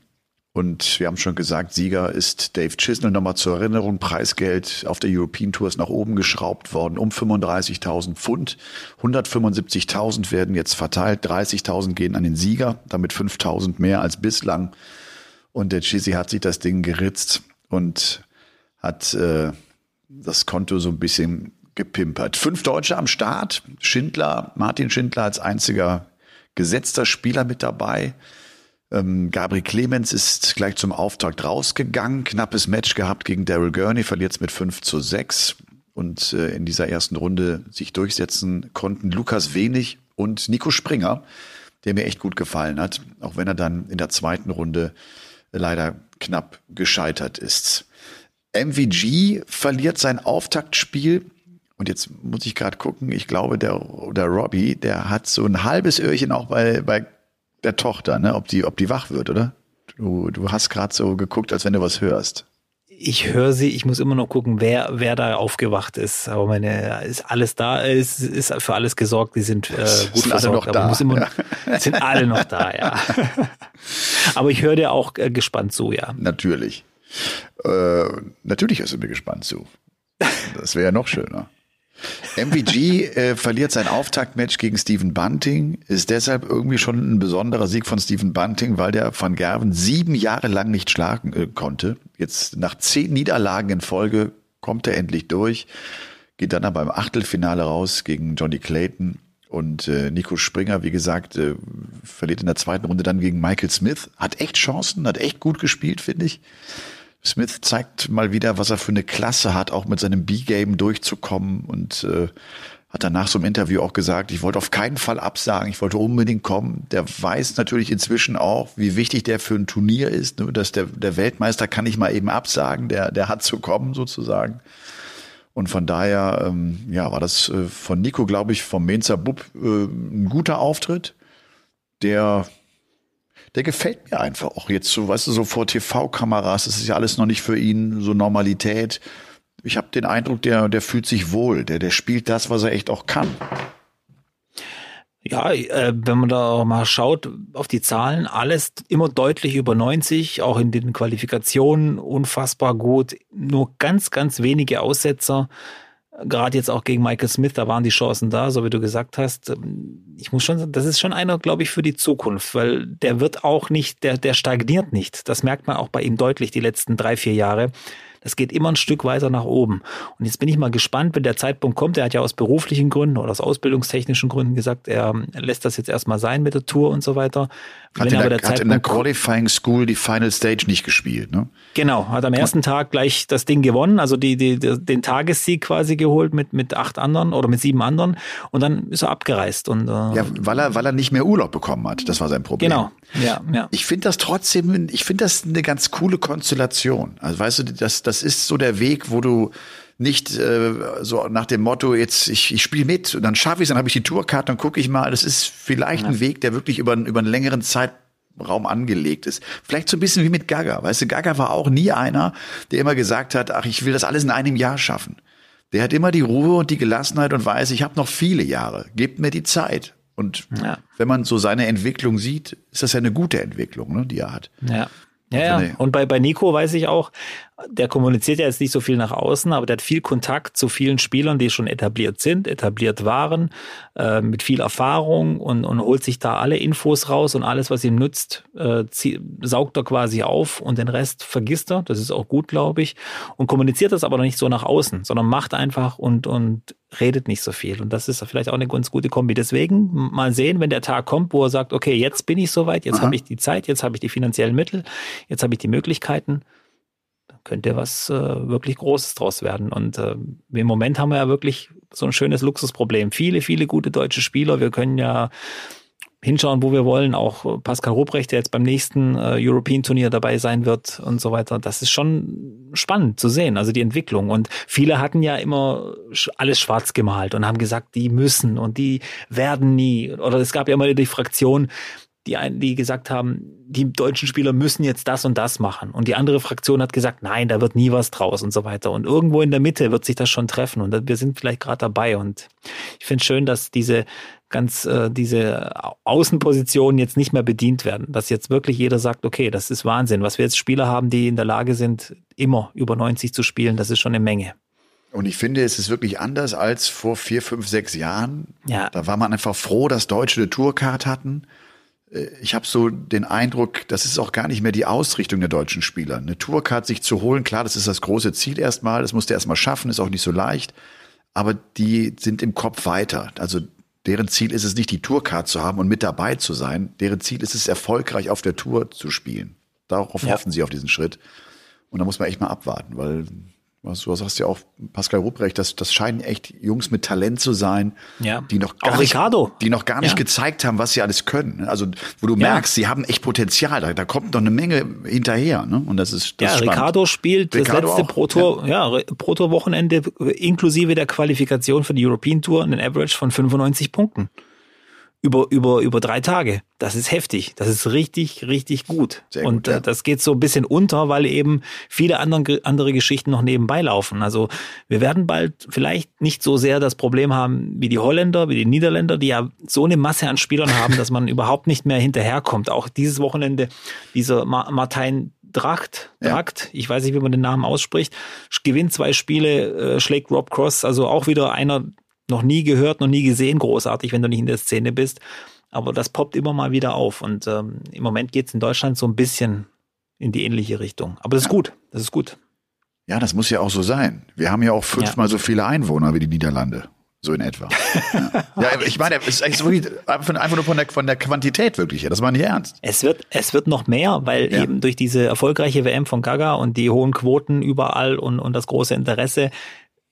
Und wir haben schon gesagt, Sieger ist Dave Chisnell. Nochmal zur Erinnerung, Preisgeld auf der European Tour ist nach oben geschraubt worden um 35.000 Pfund. 175.000 werden jetzt verteilt, 30.000 gehen an den Sieger, damit 5.000 mehr als bislang. Und der Chizzy hat sich das Ding geritzt und hat äh, das Konto so ein bisschen gepimpert. Fünf Deutsche am Start. Schindler, Martin Schindler als einziger gesetzter Spieler mit dabei. Ähm, Gabriel Clemens ist gleich zum Auftakt rausgegangen. Knappes Match gehabt gegen Daryl Gurney, verliert es mit 5 zu 6. Und äh, in dieser ersten Runde sich durchsetzen konnten Lukas Wenig und Nico Springer, der mir echt gut gefallen hat, auch wenn er dann in der zweiten Runde leider knapp gescheitert ist. MVG verliert sein Auftaktspiel. Und jetzt muss ich gerade gucken, ich glaube, der, der Robbie, der hat so ein halbes Öhrchen auch bei, bei der Tochter, ne? ob, die, ob die wach wird, oder? Du, du hast gerade so geguckt, als wenn du was hörst. Ich höre sie, ich muss immer noch gucken, wer, wer da aufgewacht ist. Aber meine, ist alles da, ist, ist für alles gesorgt, die sind äh, [laughs] gut Sind alle versorgt. noch aber da, immer, ja. sind alle noch da, ja. [laughs] aber ich höre dir auch äh, gespannt zu, ja. Natürlich. Äh, natürlich hörst du mir gespannt zu. Das wäre ja noch schöner. MVG äh, verliert sein Auftaktmatch gegen Stephen Bunting, ist deshalb irgendwie schon ein besonderer Sieg von Stephen Bunting, weil der Van Gerven sieben Jahre lang nicht schlagen äh, konnte. Jetzt nach zehn Niederlagen in Folge kommt er endlich durch, geht dann aber im Achtelfinale raus gegen Johnny Clayton. Und äh, Nico Springer, wie gesagt, äh, verliert in der zweiten Runde dann gegen Michael Smith. Hat echt Chancen, hat echt gut gespielt, finde ich. Smith zeigt mal wieder, was er für eine Klasse hat, auch mit seinem B-Game durchzukommen und äh, hat danach so im Interview auch gesagt, ich wollte auf keinen Fall absagen, ich wollte unbedingt kommen. Der weiß natürlich inzwischen auch, wie wichtig der für ein Turnier ist, ne? dass der, der Weltmeister kann nicht mal eben absagen, der, der hat zu kommen sozusagen. Und von daher, ähm, ja, war das äh, von Nico, glaube ich, vom Menzer Bub äh, ein guter Auftritt, der der gefällt mir einfach auch jetzt so, weißt du, so vor TV-Kameras, das ist ja alles noch nicht für ihn so Normalität. Ich habe den Eindruck, der, der fühlt sich wohl, der, der spielt das, was er echt auch kann. Ja, äh, wenn man da mal schaut auf die Zahlen, alles immer deutlich über 90, auch in den Qualifikationen unfassbar gut. Nur ganz, ganz wenige Aussetzer. Gerade jetzt auch gegen Michael Smith, da waren die Chancen da, so wie du gesagt hast. Ich muss schon sagen, das ist schon einer, glaube ich, für die Zukunft, weil der wird auch nicht, der, der stagniert nicht. Das merkt man auch bei ihm deutlich die letzten drei, vier Jahre. Das geht immer ein Stück weiter nach oben. Und jetzt bin ich mal gespannt, wenn der Zeitpunkt kommt. Er hat ja aus beruflichen Gründen oder aus ausbildungstechnischen Gründen gesagt, er lässt das jetzt erstmal sein mit der Tour und so weiter. Hat, in der, der hat in der Qualifying School die Final Stage nicht gespielt, ne? Genau, hat am ersten Tag gleich das Ding gewonnen, also die, die, den Tagessieg quasi geholt mit, mit acht anderen oder mit sieben anderen und dann ist er abgereist und äh, Ja, weil er, weil er nicht mehr Urlaub bekommen hat. Das war sein Problem. genau, ja, ja. Ich finde das trotzdem, ich finde das eine ganz coole Konstellation. Also weißt du, das, das ist so der Weg, wo du nicht äh, so nach dem Motto, jetzt ich, ich spiele mit und dann schaffe ich es, dann habe ich die Tourkarte, dann gucke ich mal. Das ist vielleicht ein Weg, der wirklich über, über einen längeren Zeitraum angelegt ist. Vielleicht so ein bisschen wie mit Gaga. Weißt du, Gaga war auch nie einer, der immer gesagt hat, ach, ich will das alles in einem Jahr schaffen. Der hat immer die Ruhe und die Gelassenheit und weiß, ich habe noch viele Jahre. Gebt mir die Zeit. Und Ja. wenn man so seine Entwicklung sieht, ist das ja eine gute Entwicklung, ne, die er hat. Ja. Ja, ja. Und bei, bei Nico weiß ich auch, der kommuniziert ja jetzt nicht so viel nach außen, aber der hat viel Kontakt zu vielen Spielern, die schon etabliert sind, etabliert waren, äh, mit viel Erfahrung und, und holt sich da alle Infos raus und alles, was ihm nützt, äh, saugt er quasi auf und den Rest vergisst er. Das ist auch gut, glaube ich. Und kommuniziert das aber noch nicht so nach außen, sondern macht einfach und, und redet nicht so viel. Und das ist vielleicht auch eine ganz gute Kombi. Deswegen mal sehen, wenn der Tag kommt, wo er sagt, okay, jetzt bin ich soweit, jetzt habe ich die Zeit, jetzt habe ich die finanziellen Mittel, jetzt habe ich die Möglichkeiten könnte was äh, wirklich Großes draus werden. Und äh, im Moment haben wir ja wirklich so ein schönes Luxusproblem. Viele, viele gute deutsche Spieler. Wir können ja hinschauen, wo wir wollen. Auch Pascal Ruprecht, der jetzt beim nächsten äh, European Turnier dabei sein wird und so weiter. Das ist schon spannend zu sehen, also die Entwicklung. Und viele hatten ja immer alles schwarz gemalt und haben gesagt, die müssen und die werden nie. Oder es gab ja immer die Fraktion, die, einen, die gesagt haben, die deutschen Spieler müssen jetzt das und das machen. Und die andere Fraktion hat gesagt, nein, da wird nie was draus und so weiter. Und irgendwo in der Mitte wird sich das schon treffen. Und wir sind vielleicht gerade dabei. Und ich finde schön, dass diese ganz äh, diese Außenpositionen jetzt nicht mehr bedient werden. Dass jetzt wirklich jeder sagt, okay, das ist Wahnsinn. Was wir jetzt Spieler haben, die in der Lage sind, immer über 90 zu spielen, das ist schon eine Menge. Und ich finde, es ist wirklich anders als vor vier, fünf, sechs Jahren. Ja. Da war man einfach froh, dass Deutsche eine Tourcard hatten. Äh, ich habe so den Eindruck, das ist auch gar nicht mehr die Ausrichtung der deutschen Spieler. Eine Tourcard sich zu holen, klar, das ist das große Ziel erstmal, das musst du erstmal schaffen, ist auch nicht so leicht, aber die sind im Kopf weiter. Also deren Ziel ist es nicht, die Tourcard zu haben und mit dabei zu sein. Deren Ziel ist es, erfolgreich auf der Tour zu spielen. Darauf ja. hoffen sie auf diesen Schritt. Und da muss man echt mal abwarten, weil was, du sagst ja auch, Pascal Rupprecht, das, das scheinen echt Jungs mit Talent zu sein, ja. die noch gar auch nicht, Ricardo. die noch gar nicht ja. gezeigt haben, was sie alles können. Also, wo du ja. merkst, sie haben echt Potenzial. Da, da kommt noch eine Menge hinterher, ne? Und das ist, das ja, ist Ricardo spielt Ricardo das letzte Pro Tour, ja. ja, Pro Tour Wochenende inklusive der Qualifikation für die European Tour, einen Average von 95 Punkten über, über, über drei Tage. Das ist heftig. Das ist richtig, richtig gut. Gut und äh, ja. das geht so ein bisschen unter, weil eben viele andere, andere Geschichten noch nebenbei laufen. Also wir werden bald vielleicht nicht so sehr das Problem haben wie die Holländer, wie die Niederländer, die ja so eine Masse an Spielern haben, dass man [laughs] überhaupt nicht mehr hinterherkommt. Auch dieses Wochenende, dieser Ma Martin Dracht, Dracht, ja. ich weiß nicht, wie man den Namen ausspricht, gewinnt zwei Spiele, äh, schlägt Rob Cross, also auch wieder einer noch nie gehört, noch nie gesehen, großartig, wenn du nicht in der Szene bist. Aber das poppt immer mal wieder auf. Und ähm, im Moment geht es in Deutschland so ein bisschen in die ähnliche Richtung. Aber das ist gut. Das ist gut. Ja, das muss ja auch so sein. Wir haben ja auch fünfmal ja. so viele Einwohner wie die Niederlande. So in etwa. [laughs] Ja, ja ich meine, es ist eigentlich so einfach nur von der, von der Quantität wirklich. Das war nicht ernst. Es wird, es wird noch mehr, weil ja. eben durch diese erfolgreiche WM von Gaga und die hohen Quoten überall und, und das große Interesse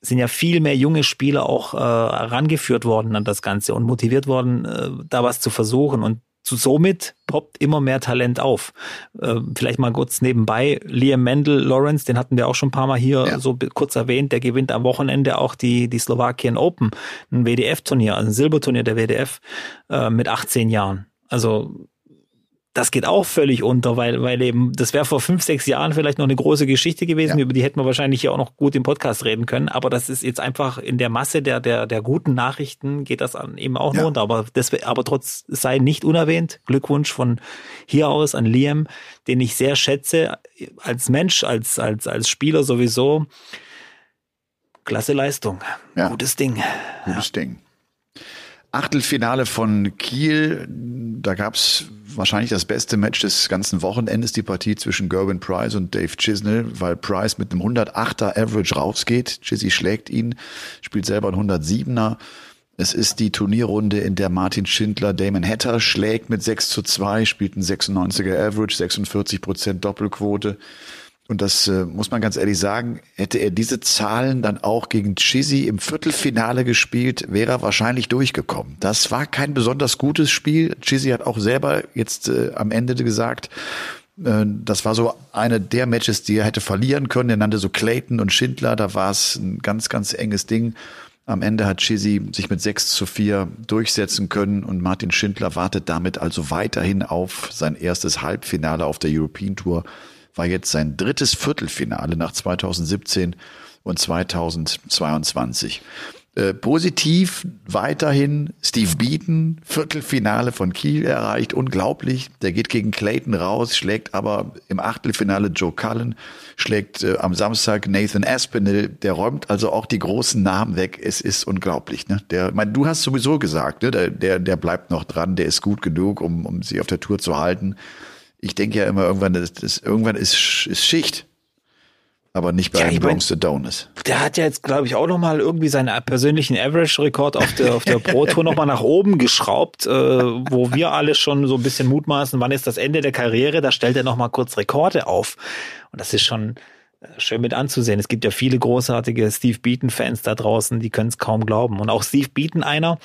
sind ja viel mehr junge Spieler auch äh, rangeführt worden an das Ganze und motiviert worden, äh, da was zu versuchen. Und zu, somit poppt immer mehr Talent auf. Äh, vielleicht mal kurz nebenbei, Liam Mendel Lawrence, den hatten wir auch schon ein paar Mal hier ja. so kurz erwähnt, der gewinnt am Wochenende auch die, die Slowakien Open, ein WDF-Turnier, also ein Silberturnier der WDF äh, mit 18 Jahren. Also das geht auch völlig unter, weil, weil eben, das wäre vor fünf, sechs Jahren vielleicht noch eine große Geschichte gewesen, ja. über die hätten wir wahrscheinlich hier auch noch gut im Podcast reden können. Aber das ist jetzt einfach in der Masse der, der, der guten Nachrichten geht das eben auch ja. runter. Aber das, aber trotz, sei nicht unerwähnt. Glückwunsch von hier aus an Liam, den ich sehr schätze, als Mensch, als, als, als Spieler sowieso. Klasse Leistung. Ja. Gutes Ding. Gutes Ding. Achtelfinale von Kiel, da gab's wahrscheinlich das beste Match des ganzen Wochenendes, die Partie zwischen Gerwin Price und Dave Chisnell, weil Price mit einem 108er Average rausgeht. Chizzy schlägt ihn, spielt selber ein 107er. Es ist die Turnierrunde, in der Martin Schindler Damon Hatter schlägt mit 6 zu 2, spielt ein 96er Average, 46 Prozent Doppelquote. Und das äh, muss man ganz ehrlich sagen, hätte er diese Zahlen dann auch gegen Chizzy im Viertelfinale gespielt, wäre er wahrscheinlich durchgekommen. Das war kein besonders gutes Spiel. Chizzy hat auch selber jetzt äh, am Ende gesagt, äh, das war so eine der Matches, die er hätte verlieren können. Er nannte so Clayton und Schindler, da war es ein ganz, ganz enges Ding. Am Ende hat Chizzy sich mit 6 zu 4 durchsetzen können und Martin Schindler wartet damit also weiterhin auf sein erstes Halbfinale auf der European Tour war jetzt sein drittes Viertelfinale nach 2017 und 2022. Äh, positiv weiterhin Steve Beaton, Viertelfinale von Kiel erreicht, unglaublich. Der geht gegen Clayton raus, schlägt aber im Achtelfinale Joe Cullen, schlägt äh, am Samstag Nathan Aspinall, der räumt also auch die großen Namen weg. Es ist unglaublich. Ne? Der, mein, du hast sowieso gesagt, ne? der, der, der bleibt noch dran, der ist gut genug, um, um sie auf der Tour zu halten. Ich denke ja immer, irgendwann, das, das, irgendwann ist, ist Schicht aber nicht bei ja, Bronx the Donuts. Der hat ja jetzt, glaube ich, auch nochmal irgendwie seinen persönlichen Average-Rekord auf der, auf der [laughs] Pro-Tour nochmal nach oben geschraubt, äh, wo wir alle schon so ein bisschen mutmaßen, wann ist das Ende der Karriere, da stellt er nochmal kurz Rekorde auf. Und das ist schon äh, schön mit anzusehen. Es gibt ja viele großartige Steve Beaton-Fans da draußen, die können es kaum glauben. Und auch Steve Beaton einer,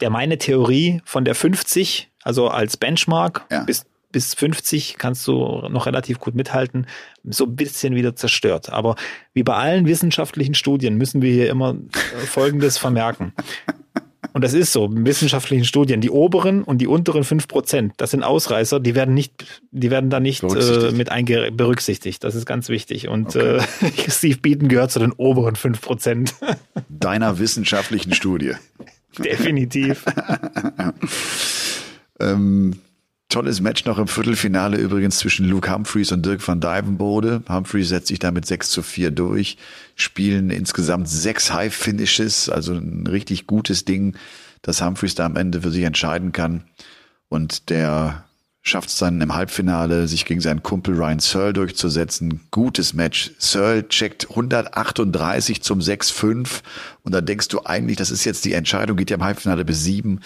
der meine Theorie von der 50, also als Benchmark ja. bis bis 50 kannst du noch relativ gut mithalten, so ein bisschen wieder zerstört. Aber wie bei allen wissenschaftlichen Studien müssen wir hier immer äh, Folgendes [laughs] vermerken. Und das ist so, in wissenschaftlichen Studien, die oberen und die unteren fünf Prozent, das sind Ausreißer, die werden nicht, die werden da nicht äh, mit einge berücksichtigt. Das ist ganz wichtig. Und okay. äh, [laughs] Steve Beaton gehört zu den oberen fünf Prozent. [laughs] Deiner wissenschaftlichen Studie. Definitiv. ähm, Tolles Match noch im Viertelfinale übrigens zwischen Luke Humphreys und Dirk van Dijvenbode. Humphreys setzt sich damit 6 zu 4 durch, spielen insgesamt sechs High Finishes, also ein richtig gutes Ding, dass Humphreys da am Ende für sich entscheiden kann. Und der schafft es dann im Halbfinale, sich gegen seinen Kumpel Ryan Searle durchzusetzen. Gutes Match. Searle checkt 138 zum 6-5 und da denkst du eigentlich, das ist jetzt die Entscheidung, geht ja im Halbfinale bis 7,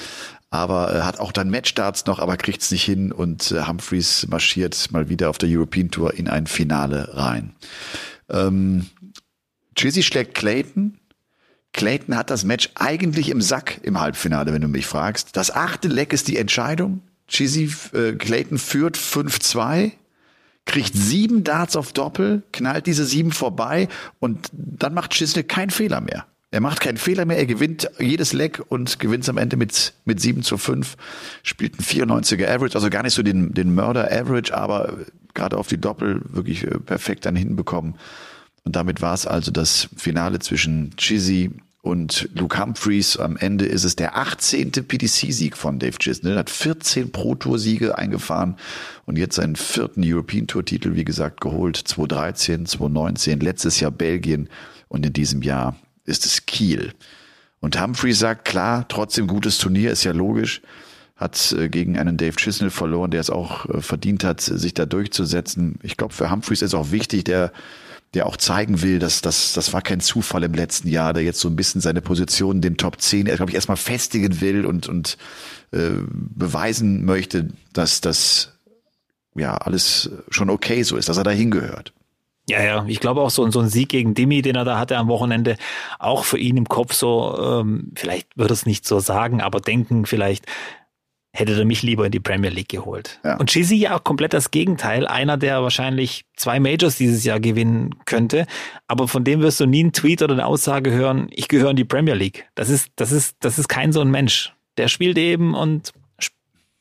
aber äh, hat auch dann Matchstarts noch, aber kriegt es nicht hin und äh, Humphreys marschiert mal wieder auf der European Tour in ein Finale rein. Ähm, Chizzy schlägt Clayton. Clayton hat das Match eigentlich im Sack im Halbfinale, wenn du mich fragst. Das achte Leck ist die Entscheidung. Chizzy äh, Clayton führt 5-2 kriegt sieben Darts auf Doppel, knallt diese sieben vorbei und dann macht Chisnell keinen Fehler mehr. Er macht keinen Fehler mehr, er gewinnt jedes Leck und gewinnt am Ende mit, mit 7 zu 5, spielt ein 94er Average, also gar nicht so den, den Murder Average, aber gerade auf die Doppel wirklich äh, perfekt dann hinbekommen. Und damit war es also das Finale zwischen Chizzy und Luke Humphreys. Am Ende ist es der 18. PDC-Sieg von Dave Chisnell, hat 14 Pro-Tour-Siege eingefahren und jetzt seinen vierten European Tour-Titel, wie gesagt, geholt. 2013, 2019, letztes Jahr Belgien und in diesem Jahr ist es Kiel. Und Humphrey sagt, klar, trotzdem gutes Turnier, ist ja logisch. Hat äh, gegen einen Dave Chisnell verloren, der es auch äh, verdient hat, sich da durchzusetzen. Ich glaube, für Humphreys ist auch wichtig, der, der auch zeigen will, dass das, das war kein Zufall im letzten Jahr, der jetzt so ein bisschen seine Position in den Top 10, er glaube ich, erstmal festigen will und, und äh, beweisen möchte, dass das ja alles schon okay so ist, dass er da hingehört. Ja, ja, ich glaube auch so, so ein Sieg gegen Dimi, den er da hatte am Wochenende, auch für ihn im Kopf so, ähm, vielleicht würde es nicht so sagen, aber denken vielleicht, hätte er mich lieber in die Premier League geholt. Ja. Und Chizzy ja auch komplett das Gegenteil, einer, der wahrscheinlich zwei Majors dieses Jahr gewinnen könnte, aber von dem wirst du nie einen Tweet oder eine Aussage hören, ich gehöre in die Premier League. Das ist, das ist, das ist kein so ein Mensch. Der spielt eben und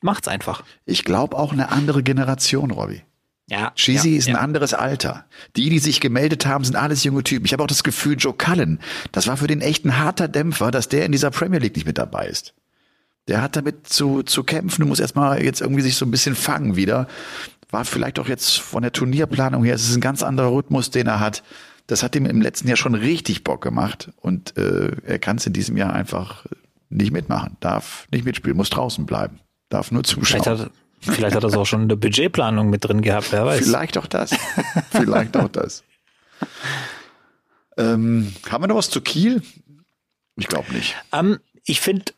macht's einfach. Ich glaube auch eine andere Generation, Robby. Ja, Cheesy ja, ist ein ja. anderes Alter. Die, die sich gemeldet haben, sind alles junge Typen. Ich habe auch das Gefühl, Joe Cullen, das war für den echt ein harter Dämpfer, dass der in dieser Premier League nicht mit dabei ist. Der hat damit zu, zu kämpfen, du musst erstmal jetzt irgendwie sich so ein bisschen fangen wieder. War vielleicht auch jetzt von der Turnierplanung her, es ist ein ganz anderer Rhythmus, den er hat. Das hat ihm im letzten Jahr schon richtig Bock gemacht und äh, er kann es in diesem Jahr einfach nicht mitmachen, darf nicht mitspielen, muss draußen bleiben, darf nur zuschauen. Vielleicht hat, hat er es auch schon in der Budgetplanung mit drin gehabt, wer weiß. Vielleicht auch das. Vielleicht auch das. Ähm, haben wir noch was zu Kiel? Ich glaube nicht. Ähm, ich finde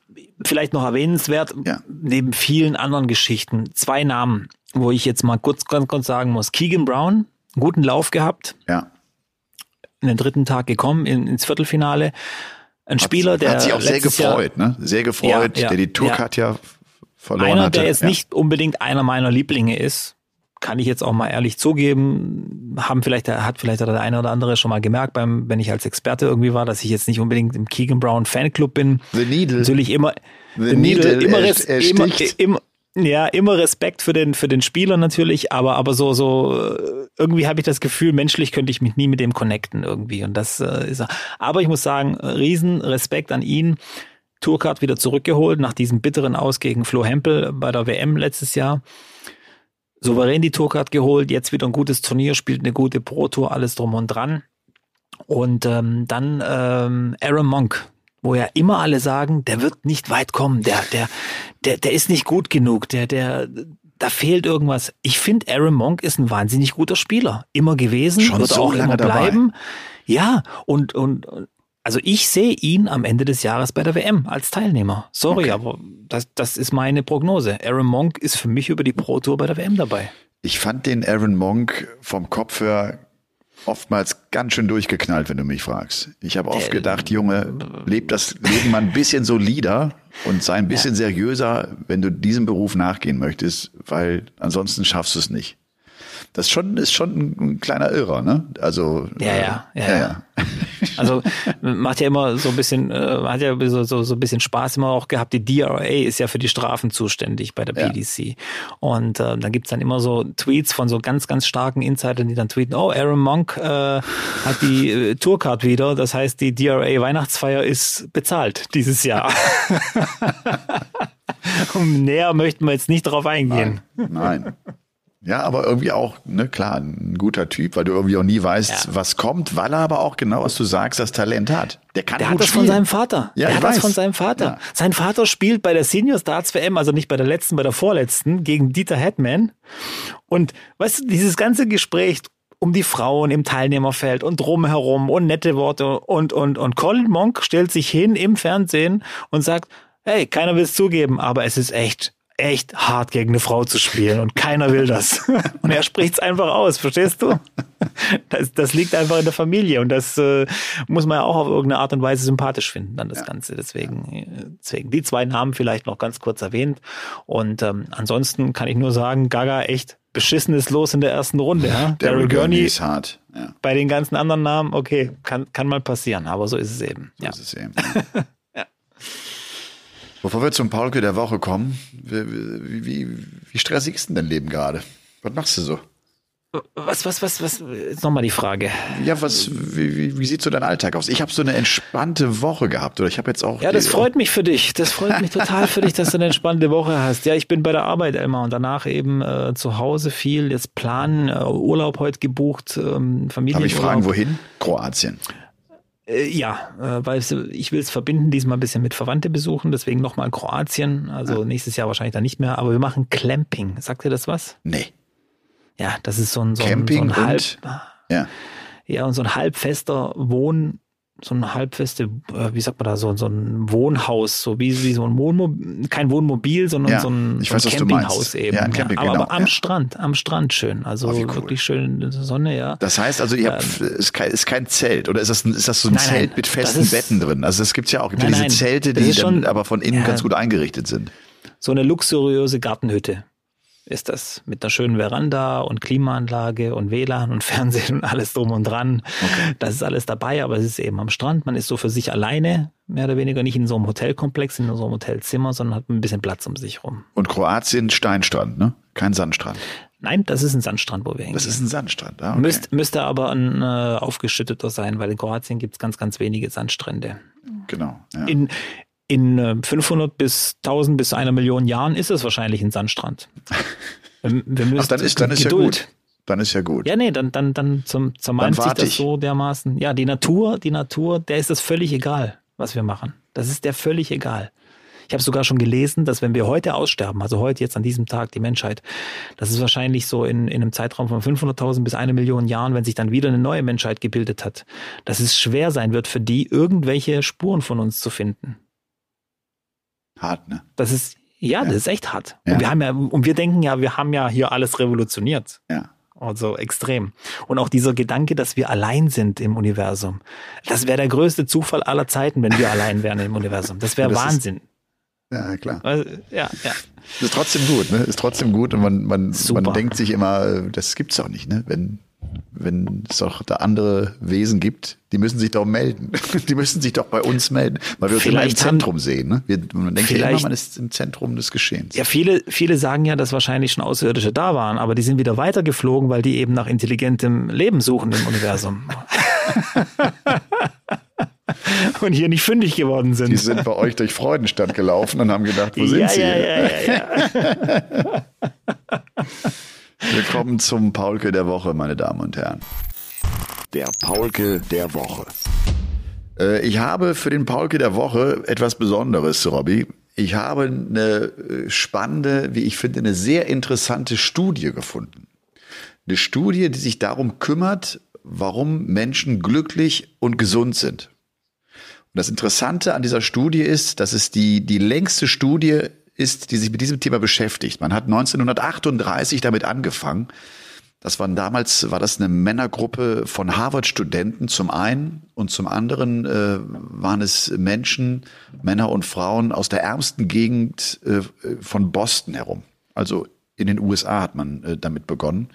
vielleicht noch erwähnenswert, ja. neben vielen anderen Geschichten, zwei Namen, wo ich jetzt mal kurz, ganz kurz sagen muss. Keegan Brown, guten Lauf gehabt. Ja. In den dritten Tag gekommen, in, ins Viertelfinale. Ein hat, Spieler, der. Hat sich auch sehr gefreut, Jahr, ne? Sehr gefreut. Ja, ja, der die Tour hat ja verloren einer, hatte. der jetzt ja. nicht unbedingt einer meiner Lieblinge ist, kann ich jetzt auch mal ehrlich zugeben, haben vielleicht, hat vielleicht der eine oder andere schon mal gemerkt, beim, wenn ich als Experte irgendwie war, dass ich jetzt nicht unbedingt im Keegan Brown Fanclub bin. The Needle. Natürlich immer, The, The Needle, Needle, immer, er, er immer, immer, Ja, immer Respekt für den, für den Spieler natürlich, aber, aber so, so, äh, irgendwie habe ich das Gefühl, menschlich könnte ich mich nie mit dem connecten irgendwie. Und das äh, ist er. Aber ich muss sagen, riesen Respekt an ihn. Tourcard wieder zurückgeholt nach diesem bitteren Aus gegen Flo Hempel bei der WM letztes Jahr. Souverän die Tourcard geholt, jetzt wieder ein gutes Turnier, spielt eine gute Pro Tour, alles drum und dran. Und ähm, dann ähm, Aaron Monk, wo ja immer alle sagen, der wird nicht weit kommen, der, der, der, der ist nicht gut genug, der, der, da fehlt irgendwas. Ich finde, Aaron Monk ist ein wahnsinnig guter Spieler. Immer gewesen, Schon wird so auch lange immer bleiben. dabei. Ja, und, und, also ich sehe ihn am Ende des Jahres bei der WM als Teilnehmer. Sorry, Okay. aber das, das ist meine Prognose. Aaron Monk ist für mich über die Pro Tour bei der WM dabei. Ich fand den Aaron Monk vom Kopf her oftmals ganz schön durchgeknallt, wenn du mich fragst. Ich habe oft gedacht, Junge, lebt das Leben mal ein bisschen solider und sei ein bisschen seriöser, wenn du diesem Beruf nachgehen möchtest, weil ansonsten schaffst du es nicht. Das schon, ist schon ein, ein kleiner Irrer, ne? Also Ja, äh, ja, ja, ja. Also [laughs] macht ja immer so ein bisschen, äh, hat ja so, so, so ein bisschen Spaß immer auch gehabt. Die DRA ist ja für die Strafen zuständig bei der Ja. PDC. Und äh, dann gibt's dann immer so Tweets von so ganz, ganz starken Insidern, die dann tweeten, oh, Aaron Monk äh, hat die äh, Tourcard wieder. Das heißt, die DRA Weihnachtsfeier ist bezahlt dieses Jahr. [laughs] [laughs] Und näher möchten wir jetzt nicht drauf eingehen. Nein, nein. Ja, aber irgendwie auch, ne, klar, ein guter Typ, weil du irgendwie auch nie weißt, Ja. was kommt, weil er aber auch genau, was du sagst, das Talent hat. Der kann Der gut hat das spielen. von seinem Vater. Ja, der hat das weiß. von seinem Vater. Ja. Sein Vater spielt bei der Senior Starts WM, also nicht bei der letzten, bei der vorletzten, gegen Dieter Hetman. Und weißt du, dieses ganze Gespräch um die Frauen im Teilnehmerfeld und drumherum und nette Worte und, und, und Colin Monk stellt sich hin im Fernsehen und sagt, hey, keiner will es zugeben, aber es ist echt, echt hart gegen eine Frau zu spielen und keiner will das. [laughs] Und er spricht es einfach aus, verstehst du? Das, das liegt einfach in der Familie und das äh, muss man ja auch auf irgendeine Art und Weise sympathisch finden, dann das Ganze. Deswegen, äh, deswegen die zwei Namen vielleicht noch ganz kurz erwähnt. Und ähm, ansonsten kann ich nur sagen, Gaga echt beschissenes Los in der ersten Runde. Ja? [laughs] Daryl Gurney ist hart. Ja, bei den ganzen anderen Namen, okay, kann, kann mal passieren, aber so ist es eben. Ja. das ist eben. [laughs] Bevor wir zum Paulke der Woche kommen, wie, wie, wie, stressig ist denn dein Leben gerade? Was machst du so? Was, was, was, was, jetzt nochmal die Frage. Ja, was, wie, wie, wie sieht so dein Alltag aus? Ich habe so eine entspannte Woche gehabt oder ich habe jetzt auch Ja, das freut mich für dich. Das freut mich total für dich, dass du eine entspannte Woche hast. Ja, ich bin bei der Arbeit immer und danach eben äh, zu Hause viel. Jetzt planen, äh, Urlaub heute gebucht, ähm, Familienurlaub. Darf ich fragen, wohin? Kroatien. Äh, ja, äh, weil ich will es verbinden, diesmal ein bisschen mit Verwandte besuchen, deswegen nochmal Kroatien. Also nächstes Jahr wahrscheinlich dann nicht mehr, aber wir machen Clamping. Sagt dir das was? Nee. Ja, das ist so ein, so ein, Camping so ein halb, und ja. ja, und so ein halbfester Wohn, so ein halbfeste, äh, wie sagt man da, so, so ein Wohnhaus, so wie, wie so ein Wohnmobil, kein Wohnmobil, sondern Ja, so ein, so ein weiß, Campinghaus eben. Ja, ein Camping, aber, genau, aber am ja. Strand, am Strand schön. Also Oh, cool. wirklich schön in der Sonne, ja. Das heißt also, ihr habt, ist, kein, ist kein Zelt oder ist das, ist das so ein Ähm, Nein, nein, Zelt mit das festen ist- Betten drin? Also es gibt's ja auch, gibt ja Nein, diese nein, Zelte, die ist dann schon- aber von innen ja. ganz gut eingerichtet sind. So eine luxuriöse Gartenhütte ist das. Mit einer schönen Veranda und Klimaanlage und WLAN und [laughs] Fernsehen und alles drum und dran. Das ist alles dabei, aber es ist eben am Strand. Man ist so für sich alleine, mehr oder weniger nicht in so einem Hotelkomplex, in so einem Hotelzimmer, sondern hat ein bisschen Platz um sich rum. Und Kroatien Steinstrand, ne? Kein Sandstrand. Nein, das ist ein Sandstrand, wo wir hingehen. Das ist ein Sandstrand. Ah, okay. Müsst, müsste aber ein äh, aufgeschütteter sein, weil in Kroatien gibt's ganz, ganz wenige Sandstrände. Genau. Ja. In, in äh, 500 bis 1000 bis einer Million Jahren ist es wahrscheinlich ein Sandstrand. [laughs] Wir, wir müssen Ach, dann ist, dann ist ja Geduld. gut. Dann ist ja gut. Ja, nee, dann, dann, dann zum, zermalmt sich das ich. so dermaßen. Ja, die Natur, die Natur, der ist das völlig egal, was wir machen. Das ist der völlig egal. Ich habe sogar schon gelesen, dass wenn wir heute aussterben, also heute jetzt an diesem Tag die Menschheit, das ist wahrscheinlich so in, in einem Zeitraum von 500.000 bis eine Million Jahren, wenn sich dann wieder eine neue Menschheit gebildet hat, dass es schwer sein wird für die, irgendwelche Spuren von uns zu finden. Hart, ne? Das ist, ja, das ist echt hart. Ja. Und wir haben ja, und wir denken ja, wir haben ja hier alles revolutioniert. Ja. Also extrem. Und auch dieser Gedanke, dass wir allein sind im Universum. Das wäre der größte Zufall aller Zeiten, wenn wir allein wären im Universum. Das wäre Das ist- Wahnsinn. Ja, klar. Also, ja, ja. Ist trotzdem gut, ne? Ist trotzdem gut und man, man, Super. man denkt sich immer, äh, das gibt's doch nicht, ne? Wenn, wenn es auch da andere Wesen gibt, die müssen sich doch melden. [laughs] Die müssen sich doch bei uns melden, weil wir uns immer im Zentrum sehen. Ne? Wir, man denkt ja immer, man ist im Zentrum des Geschehens. Ja, viele, viele sagen ja, dass wahrscheinlich schon Außerirdische da waren, aber die sind wieder weitergeflogen, weil die eben nach intelligentem Leben suchen im Universum. [laughs] und hier nicht fündig geworden sind. Die sind bei euch durch Freudenstadt gelaufen und haben gedacht, wo sind ja, sie? Ja, ja, ja, ja. [laughs] Willkommen zum Paulke der Woche, meine Damen und Herren. Der Paulke der Woche. Äh, ich habe für den Paulke der Woche etwas Besonderes, Robby. Ich habe eine äh, spannende, wie ich finde, eine sehr interessante Studie gefunden. Eine Studie, die sich darum kümmert, warum Menschen glücklich und gesund sind. Und das Interessante an dieser Studie ist, dass es die, die längste Studie ist, die sich mit diesem Thema beschäftigt. Man hat 1938 damit angefangen. Das waren damals, war das eine Männergruppe von Harvard-Studenten zum einen und zum anderen äh, waren es Menschen, Männer und Frauen aus der ärmsten Gegend äh, von Boston herum. Also in den USA hat man äh, damit begonnen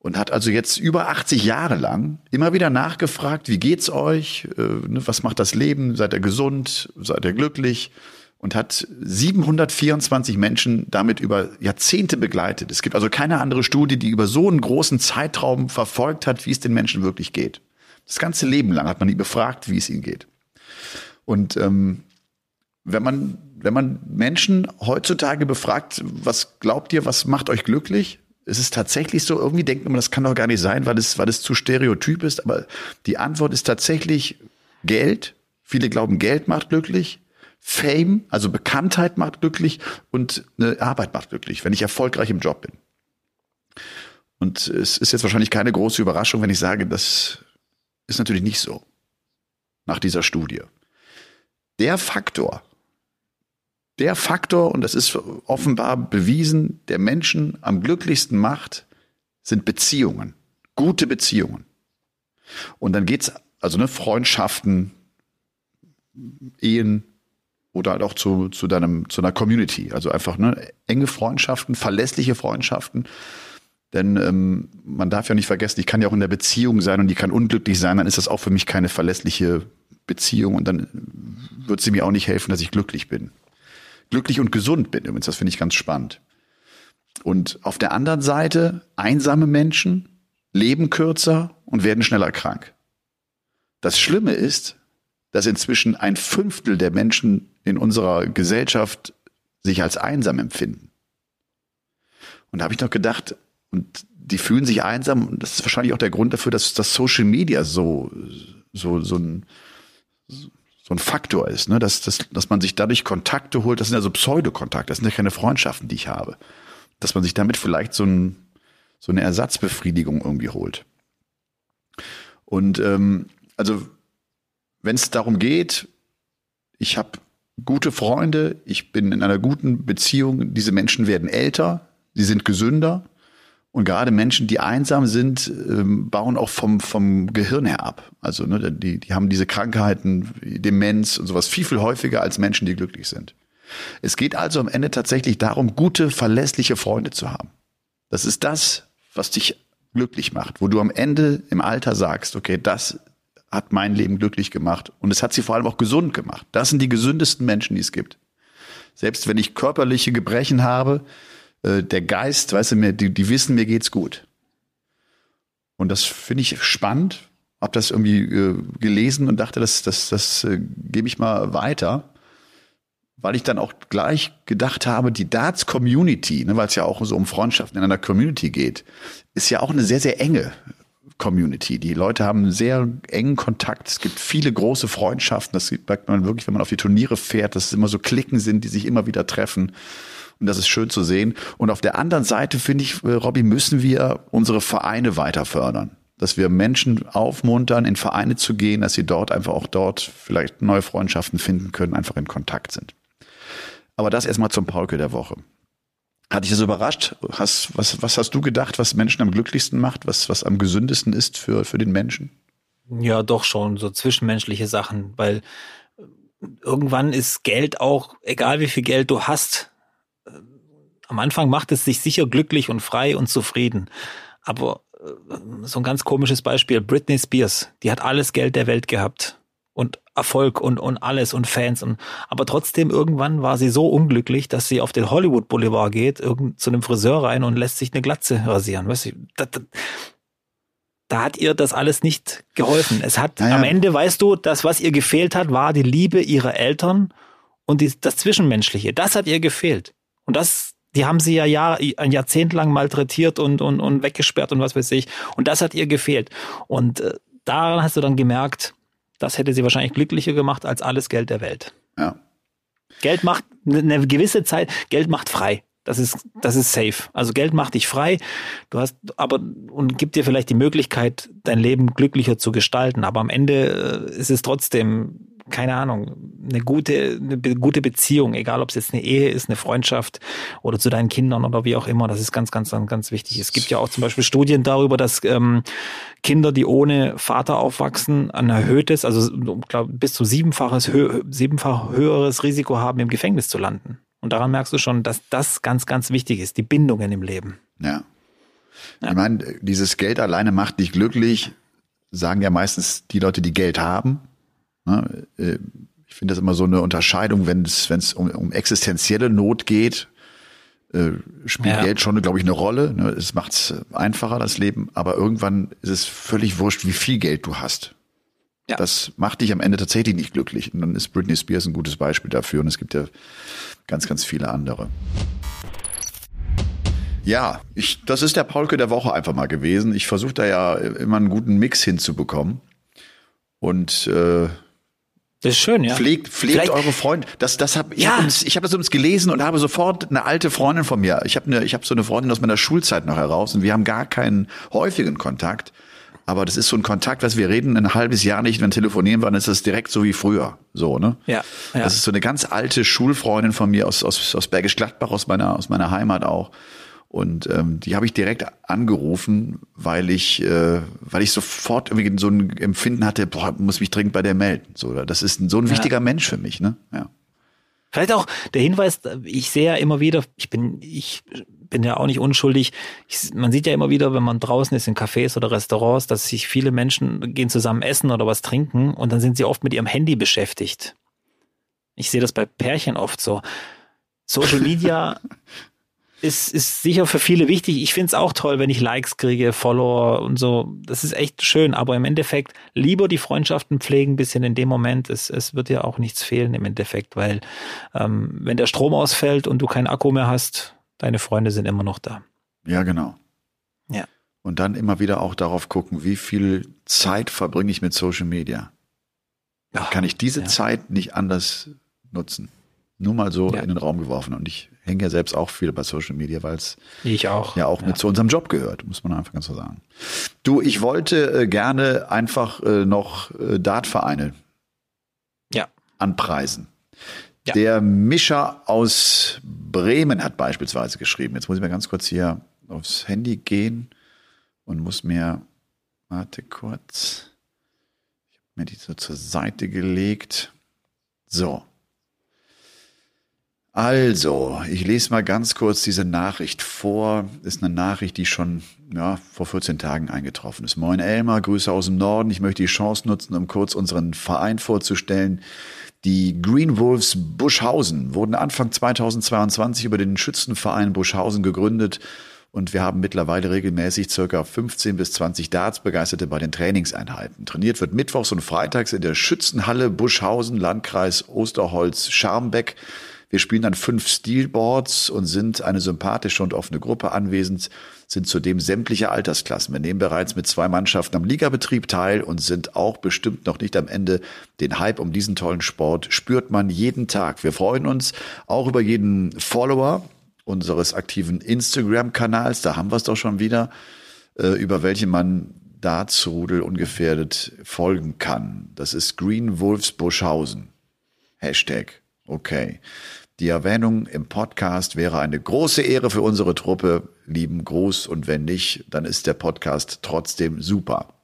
und hat also jetzt über 80 Jahre lang immer wieder nachgefragt, wie geht's euch, äh, ne, was macht das Leben, seid ihr gesund, seid ihr glücklich? Und hat 724 Menschen damit über Jahrzehnte begleitet. Es gibt also keine andere Studie, die über so einen großen Zeitraum verfolgt hat, wie es den Menschen wirklich geht. Das ganze Leben lang hat man die befragt, wie es ihnen geht. Und ähm, wenn man wenn man Menschen heutzutage befragt, was glaubt ihr, was macht euch glücklich? Es ist tatsächlich so, irgendwie denkt man, das kann doch gar nicht sein, weil es, weil es zu stereotyp ist. Aber die Antwort ist tatsächlich Geld. Viele glauben, Geld macht glücklich. Fame, also Bekanntheit macht glücklich und eine Arbeit macht glücklich, wenn ich erfolgreich im Job bin. Und es ist jetzt wahrscheinlich keine große Überraschung, wenn ich sage, das ist natürlich nicht so. Nach dieser Studie. Der Faktor, der Faktor, und das ist offenbar bewiesen, der Menschen am glücklichsten macht, sind Beziehungen. Gute Beziehungen. Und dann geht's, also ne, Freundschaften, Ehen, oder halt auch zu, zu deinem, zu einer Community. Also einfach ne, enge Freundschaften, verlässliche Freundschaften. Denn ähm, man darf ja nicht vergessen, ich kann ja auch in der Beziehung sein und die kann unglücklich sein, dann ist das auch für mich keine verlässliche Beziehung und dann wird sie mir auch nicht helfen, dass ich glücklich bin. Glücklich und gesund bin übrigens, das finde ich ganz spannend. Und auf der anderen Seite, einsame Menschen leben kürzer und werden schneller krank. Das Schlimme ist, dass inzwischen ein Fünftel der Menschen in unserer Gesellschaft sich als einsam empfinden. Und da habe ich noch gedacht, und die fühlen sich einsam, und das ist wahrscheinlich auch der Grund dafür, dass das Social Media so, so, so ein, so ein Faktor ist, ne? dass, dass, dass man sich dadurch Kontakte holt, das sind ja so Pseudokontakte, das sind ja keine Freundschaften, die ich habe. Dass man sich damit vielleicht so, ein, so eine Ersatzbefriedigung irgendwie holt. Und ähm, also wenn es darum geht, ich habe gute Freunde, ich bin in einer guten Beziehung, diese Menschen werden älter, sie sind gesünder und gerade Menschen, die einsam sind, ähm, bauen auch vom, vom Gehirn her ab. Also ne, die, die haben diese Krankheiten, Demenz und sowas viel, viel häufiger als Menschen, die glücklich sind. Es geht also am Ende tatsächlich darum, gute, verlässliche Freunde zu haben. Das ist das, was dich glücklich macht, wo du am Ende im Alter sagst, okay, das hat mein Leben glücklich gemacht. Und es hat sie vor allem auch gesund gemacht. Das sind die gesündesten Menschen, die es gibt. Selbst wenn ich körperliche Gebrechen habe, äh, der Geist, weißt du, mir, die, die wissen, mir geht's gut. Und das finde ich spannend. Hab das irgendwie äh, gelesen und dachte, das, das, das äh, gebe ich mal weiter. Weil ich dann auch gleich gedacht habe, die Darts-Community, ne, weil es ja auch so um Freundschaften in einer Community geht, ist ja auch eine sehr, sehr enge Community. Die Leute haben einen sehr engen Kontakt. Es gibt viele große Freundschaften. Das merkt man wirklich, wenn man auf die Turniere fährt, dass es immer so Klicken sind, die sich immer wieder treffen. Und das ist schön zu sehen. Und auf der anderen Seite, finde ich, äh, Robby, müssen wir unsere Vereine weiter fördern. Dass wir Menschen aufmuntern, in Vereine zu gehen, dass sie dort einfach auch dort vielleicht neue Freundschaften finden können, einfach in Kontakt sind. Aber das erstmal zum Paulke der Woche. Hat dich das überrascht? Hast, was, was hast du gedacht, was Menschen am glücklichsten macht, was, was am gesündesten ist für, für den Menschen? Ja, doch schon, so zwischenmenschliche Sachen, weil irgendwann ist Geld auch, egal wie viel Geld du hast, äh, am Anfang macht es sich sicher glücklich und frei und zufrieden. Aber so ein ganz komisches Beispiel. Britney Spears, die hat alles Geld der Welt gehabt Erfolg und, und alles und Fans und, aber trotzdem irgendwann war sie so unglücklich, dass sie auf den Hollywood Boulevard geht, irgend zu einem Friseur rein und lässt sich eine Glatze rasieren. Weißt du, das, das, da hat ihr das alles nicht geholfen. Es hat naja. am Ende, weißt du, das, was ihr gefehlt hat, war die Liebe ihrer Eltern und die, das Zwischenmenschliche. Das hat ihr gefehlt. Und das, die haben sie ja Jahr, ein Jahrzehnt lang malträtiert und, und, und weggesperrt und was weiß ich. Und das hat ihr gefehlt. Und äh, daran hast du dann gemerkt, das hätte sie wahrscheinlich glücklicher gemacht als alles Geld der Welt. Ja. Geld macht eine gewisse Zeit, Geld macht frei. Das ist, das ist safe. Also Geld macht dich frei. Du hast aber und gibt dir vielleicht die Möglichkeit, dein Leben glücklicher zu gestalten. Aber am Ende äh, ist es trotzdem keine Ahnung, eine gute, eine gute Beziehung, egal ob es jetzt eine Ehe ist, eine Freundschaft oder zu deinen Kindern oder wie auch immer. Das ist ganz, ganz, ganz wichtig. Es gibt ja auch zum Beispiel Studien darüber, dass ähm, Kinder, die ohne Vater aufwachsen, ein erhöhtes, also glaub, bis zu siebenfaches, hö siebenfach höheres Risiko haben, im Gefängnis zu landen. Und daran merkst du schon, dass das ganz, ganz wichtig ist, die Bindungen im Leben. Ja. ja. Ich meine, dieses Geld alleine macht dich glücklich, sagen ja meistens die Leute, die Geld haben. Ne? Ich finde das immer so eine Unterscheidung, wenn es wenn es um, um existenzielle Not geht, äh, spielt ja. Geld schon, glaube ich, eine Rolle. Ne? Es macht es einfacher, das Leben, aber irgendwann ist es völlig wurscht, wie viel Geld du hast. Ja. Das macht dich am Ende tatsächlich nicht glücklich. Und dann ist Britney Spears ein gutes Beispiel dafür. Und es gibt ja ganz, ganz viele andere. Ja, ich, das ist der Paulke der Woche einfach mal gewesen. Ich versuche da ja immer einen guten Mix hinzubekommen. Und äh, das ist schön, ja. Pflegt, pflegt eure Freunde. Das, das hab, ich ja. habe hab das übrigens gelesen und habe sofort eine alte Freundin von mir. Ich habe ich habe so eine Freundin aus meiner Schulzeit noch heraus und wir haben gar keinen häufigen Kontakt. Aber das ist so ein Kontakt, was wir reden ein halbes Jahr nicht, wenn telefonieren wir, dann ist das direkt so wie früher. So, ne? Ja, ja. Das ist so eine ganz alte Schulfreundin von mir aus, aus, aus Bergisch Gladbach, aus meiner, aus meiner Heimat auch. Und ähm, die habe ich direkt angerufen, weil ich, äh, weil ich sofort irgendwie so ein Empfinden hatte, boah, muss mich dringend bei der melden. So, das ist ein, so ein wichtiger ja. Mensch für mich, ne? Ja. Vielleicht auch der Hinweis, ich sehe ja immer wieder, ich bin, ich bin ja auch nicht unschuldig. Ich, man sieht ja immer wieder, wenn man draußen ist in Cafés oder Restaurants, dass sich viele Menschen gehen zusammen essen oder was trinken und dann sind sie oft mit ihrem Handy beschäftigt. Ich sehe das bei Pärchen oft so. Social Media [laughs] ist, ist sicher für viele wichtig. Ich finde es auch toll, wenn ich Likes kriege, Follower und so. Das ist echt schön. Aber im Endeffekt lieber die Freundschaften pflegen, bisschen in dem Moment. Es, es wird ja auch nichts fehlen im Endeffekt, weil ähm, wenn der Strom ausfällt und du keinen Akku mehr hast, deine Freunde sind immer noch da. Ja, genau. Ja. Und dann immer wieder auch darauf gucken, wie viel Zeit verbringe ich mit Social Media. Ach, Kann ich diese ja. Zeit nicht anders nutzen? Nur mal so ja. in den Raum geworfen. Und ich hänge ja selbst auch viel bei Social Media, weil es ich auch ja auch ja. mit zu unserem Job gehört, muss man einfach ganz so sagen. Du, ich wollte äh, gerne einfach äh, noch äh, Dartvereine ja. anpreisen. Ja. Der Mischer aus Bremen hat beispielsweise geschrieben. Jetzt muss ich mal ganz kurz hier aufs Handy gehen und muss mir, warte kurz, ich habe mir die so zur Seite gelegt. So, also, ich lese mal ganz kurz diese Nachricht vor. Ist eine Nachricht, die schon ja, vor 14 Tagen eingetroffen ist. Moin Elmar, Grüße aus dem Norden. Ich möchte die Chance nutzen, um kurz unseren Verein vorzustellen. Die Green Wolves Buschhausen wurden Anfang 2022 über den Schützenverein Buschhausen gegründet und wir haben mittlerweile regelmäßig circa 15 bis 20 Darts-Begeisterte bei den Trainingseinheiten. Trainiert wird mittwochs und freitags in der Schützenhalle Buschhausen, Landkreis Osterholz-Scharmbeck. Wir spielen dann fünf Steelboards und sind eine sympathische und offene Gruppe anwesend, sind zudem sämtliche Altersklassen. Wir nehmen bereits mit zwei Mannschaften am Ligabetrieb teil und sind auch bestimmt noch nicht am Ende. Den Hype um diesen tollen Sport spürt man jeden Tag. Wir freuen uns auch über jeden Follower unseres aktiven Instagram-Kanals. Da haben wir es doch schon wieder, äh, über welche man Dartsrudel ungefährdet folgen kann. Das ist Green Wolves Buschhausen. Hashtag. Okay. Die Erwähnung im Podcast wäre eine große Ehre für unsere Truppe. Lieben Gruß und wenn nicht, dann ist der Podcast trotzdem super.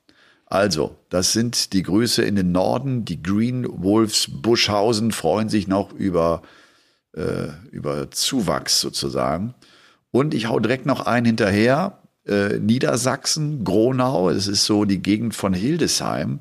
Also, das sind die Grüße in den Norden. Die Green Wolves Buschhausen freuen sich noch über, äh, über Zuwachs sozusagen. Und ich hau direkt noch einen hinterher. äh, Niedersachsen, Gronau. Es ist so die Gegend von Hildesheim.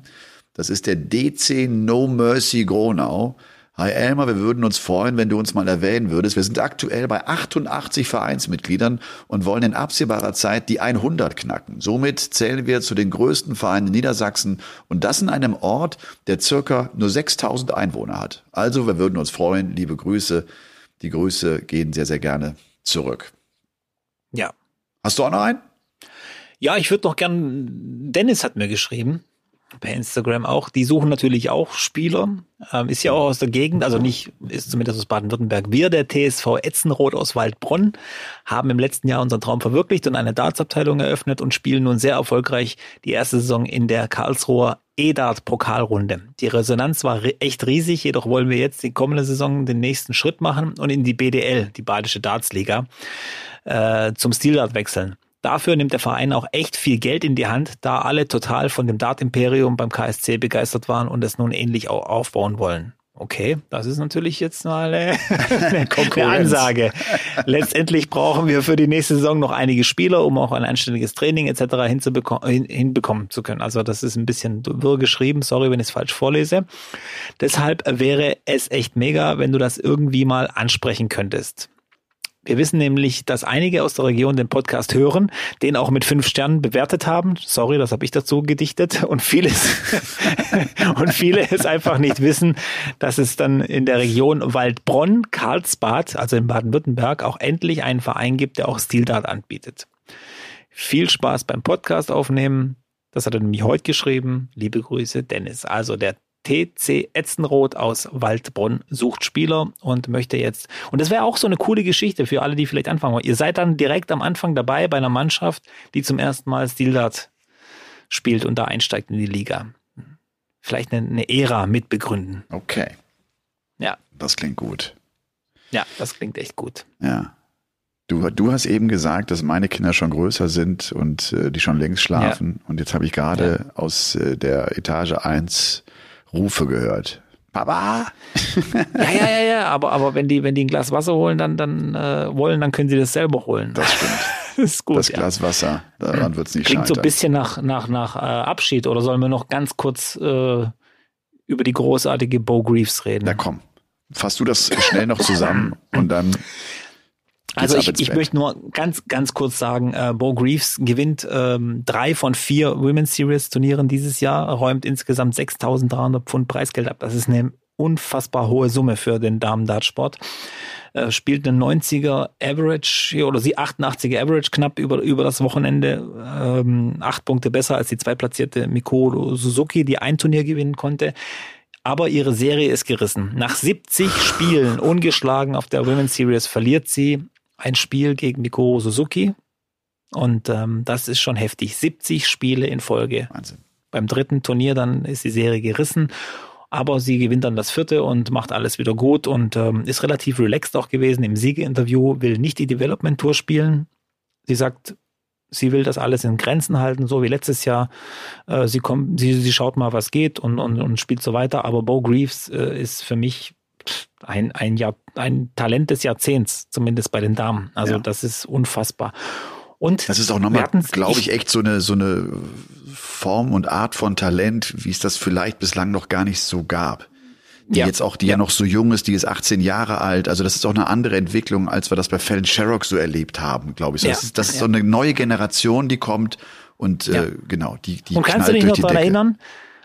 Das ist der DC No Mercy Gronau. Hi Elmar, wir würden uns freuen, wenn du uns mal erwähnen würdest. Wir sind aktuell bei 88 Vereinsmitgliedern und wollen in absehbarer Zeit die 100 knacken. Somit zählen wir zu den größten Vereinen in Niedersachsen und das in einem Ort, der circa nur 6000 Einwohner hat. Also wir würden uns freuen. Liebe Grüße. Die Grüße gehen sehr, sehr gerne zurück. Ja. Hast du auch noch einen? Ja, ich würde noch gern, Dennis hat mir geschrieben, per Instagram auch. Die suchen natürlich auch Spieler. Ähm, ist ja auch aus der Gegend, also nicht, ist zumindest aus Baden-Württemberg. Wir, der TSV Etzenroth aus Waldbronn, haben im letzten Jahr unseren Traum verwirklicht und eine Dartsabteilung eröffnet und spielen nun sehr erfolgreich die erste Saison in der Karlsruher E-Dart-Pokalrunde. Die Resonanz war echt riesig, jedoch wollen wir jetzt die kommende Saison den nächsten Schritt machen und in die BDL, die Badische Dartsliga, äh, zum Stil-Dart wechseln. Dafür nimmt der Verein auch echt viel Geld in die Hand, da alle total von dem Dart-Imperium beim KSC begeistert waren und es nun ähnlich auch aufbauen wollen. Okay, das ist natürlich jetzt mal [laughs] eine, eine Ansage. Letztendlich brauchen wir für die nächste Saison noch einige Spieler, um auch ein anständiges Training etc. Hin, hinbekommen zu können. Also das ist ein bisschen wirr geschrieben, sorry, wenn ich es falsch vorlese. Deshalb wäre es echt mega, wenn du das irgendwie mal ansprechen könntest. Wir wissen nämlich, dass einige aus der Region den Podcast hören, den auch mit fünf Sternen bewertet haben. Sorry, das habe ich dazu gedichtet. Und vieles [laughs] und viele es einfach nicht wissen, dass es dann in der Region Waldbronn, Karlsbad, also in Baden-Württemberg, auch endlich einen Verein gibt, der auch Stildart anbietet. Viel Spaß beim Podcast aufnehmen. Das hat er nämlich heute geschrieben. Liebe Grüße, Dennis. Also der TC Etzenroth aus Waldbronn sucht Spieler und möchte jetzt, und das wäre auch so eine coole Geschichte für alle, die vielleicht anfangen wollen. Ihr seid dann direkt am Anfang dabei bei einer Mannschaft, die zum ersten Mal Stildart spielt und da einsteigt in die Liga. Vielleicht eine, eine Ära mitbegründen. Okay. Ja. Das klingt gut. Ja, das klingt echt gut. Ja. Du, du hast eben gesagt, dass meine Kinder schon größer sind und äh, die schon längst schlafen. Ja. Und jetzt habe ich gerade ja. aus äh, der Etage 1 Rufe gehört. Papa! ja, ja, ja, ja, aber, aber wenn die, wenn die ein Glas Wasser holen, dann, dann äh, wollen, dann können sie das selber holen. Das stimmt. [laughs] das ist gut. Das ja. Glas Wasser, daran wird es nicht Klingt scheitern. so ein bisschen nach, nach, nach äh, Abschied oder sollen wir noch ganz kurz äh, über die großartige Bo Greaves reden? Na komm, fass du das schnell noch zusammen und dann also ich, ich möchte nur ganz, ganz kurz sagen, äh, Bo Greaves gewinnt ähm, drei von vier Women's Series Turnieren dieses Jahr, räumt insgesamt 6.300 Pfund Preisgeld ab. Das ist eine unfassbar hohe Summe für den Damen-Dartsport. Äh, spielt eine 90er Average oder sie 88er Average knapp über, über das Wochenende. Ähm, acht Punkte besser als die zweitplatzierte Mikoro Suzuki, die ein Turnier gewinnen konnte. Aber ihre Serie ist gerissen. Nach 70 Spielen ungeschlagen auf der Women's Series verliert sie ein Spiel gegen Mikoro Suzuki. Und ähm, das ist schon heftig. 70 Spiele in Folge. Wahnsinn. Beim dritten Turnier dann ist die Serie gerissen. Aber sie gewinnt dann das vierte und macht alles wieder gut und ähm, ist relativ relaxed auch gewesen im Siegeinterview, will nicht die Development Tour spielen. Sie sagt, sie will das alles in Grenzen halten, so wie letztes Jahr. Äh, sie kommt, sie, sie schaut mal, was geht und, und, und spielt so weiter. Aber Bo Greaves äh, ist für mich ein, ein, Jahr, ein Talent des Jahrzehnts, zumindest bei den Damen. Also ja. das ist unfassbar. Und das ist auch nochmal, glaube ich, echt so eine, so eine Form und Art von Talent, wie es das vielleicht bislang noch gar nicht so gab. Die ja. jetzt auch, die ja. ja. noch so jung ist, die ist 18 Jahre alt. Also das ist auch eine andere Entwicklung, als wir das bei Fallon Sherrock so erlebt haben, glaube ich. So, das ist, das ist so eine neue Generation, die kommt und äh, genau, die, die Und kannst du dich noch daran erinnern?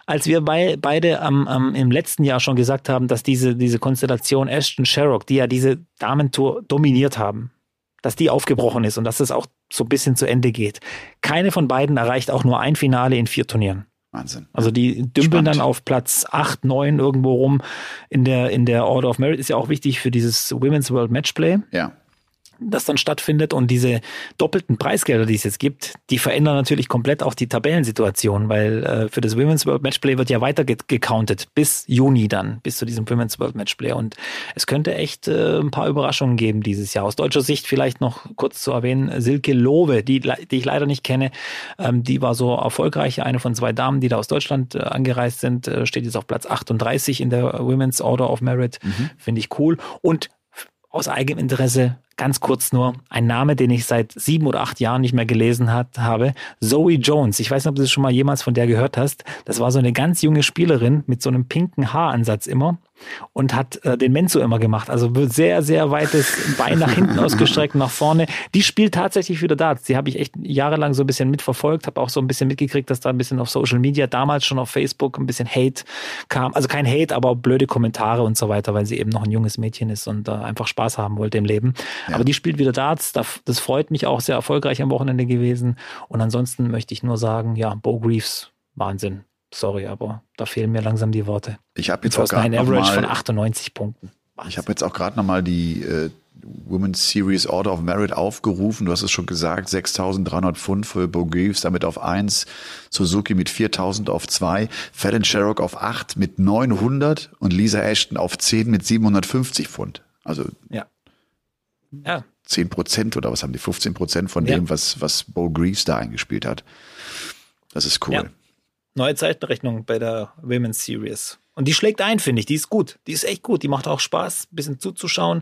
Als wir bei, beide am, am, im letzten Jahr schon gesagt haben, dass diese, diese Konstellation Ashton Sherrock, die ja diese Damentour dominiert haben, dass die aufgebrochen ist und dass es auch so ein bisschen zu Ende geht. Keine von beiden erreicht auch nur ein Finale in vier Turnieren. Wahnsinn. Also die dümpeln Spannend. dann auf Platz 8, 9 irgendwo rum in der, in der Order of Merit. Ist ja auch wichtig für dieses Women's World Matchplay. Ja das dann stattfindet und diese doppelten Preisgelder, die es jetzt gibt, die verändern natürlich komplett auch die Tabellensituation, weil äh, für das Women's World Matchplay wird ja weiter ge gecountet bis Juni dann, bis zu diesem Women's World Matchplay und es könnte echt äh, ein paar Überraschungen geben dieses Jahr. Aus deutscher Sicht vielleicht noch kurz zu erwähnen, Silke Lowe, die, die ich leider nicht kenne, ähm, die war so erfolgreich, eine von zwei Damen, die da aus Deutschland äh, angereist sind, äh, steht jetzt auf Platz 38 in der Women's Order of Merit, mhm. finde ich cool und aus eigenem Interesse ganz kurz nur, ein Name, den ich seit sieben oder acht Jahren nicht mehr gelesen hat, habe. Zoe Jones. Ich weiß nicht, ob du schon mal jemals von der gehört hast. Das war so eine ganz junge Spielerin mit so einem pinken Haaransatz immer und hat äh, den Menzo immer gemacht. Also sehr, sehr weites Bein nach hinten [laughs] ausgestreckt, nach vorne. Die spielt tatsächlich wieder Darts. Die habe ich echt jahrelang so ein bisschen mitverfolgt, habe auch so ein bisschen mitgekriegt, dass da ein bisschen auf Social Media, damals schon auf Facebook, ein bisschen Hate kam. Also kein Hate, aber blöde Kommentare und so weiter, weil sie eben noch ein junges Mädchen ist und äh, einfach Spaß haben wollte im Leben. Ja. Aber die spielt wieder Darts. Das freut mich auch sehr erfolgreich am Wochenende gewesen. Und ansonsten möchte ich nur sagen, ja, Bo Greaves, Wahnsinn. Sorry, aber da fehlen mir langsam die Worte. Ich habe jetzt auch gerade ein Average mal, von 98 Punkten. Wahnsinn. Ich habe jetzt auch gerade nochmal die äh, Women's Series Order of Merit aufgerufen. Du hast es schon gesagt, 6.300 Pfund für Bo Greaves, damit auf 1, Suzuki mit 4.000 auf 2, Fallon Sherrock auf 8 mit 900 und Lisa Ashton auf 10 mit 750 Pfund. Also ja. Ja. 10 Prozent oder was haben die? 15 Prozent von ja. dem, was, was Bo Greaves da eingespielt hat. Das ist cool. Ja neue Zeitberechnung bei der Women's Series. Und die schlägt ein, finde ich. Die ist gut. Die ist echt gut. Die macht auch Spaß, ein bisschen zuzuschauen.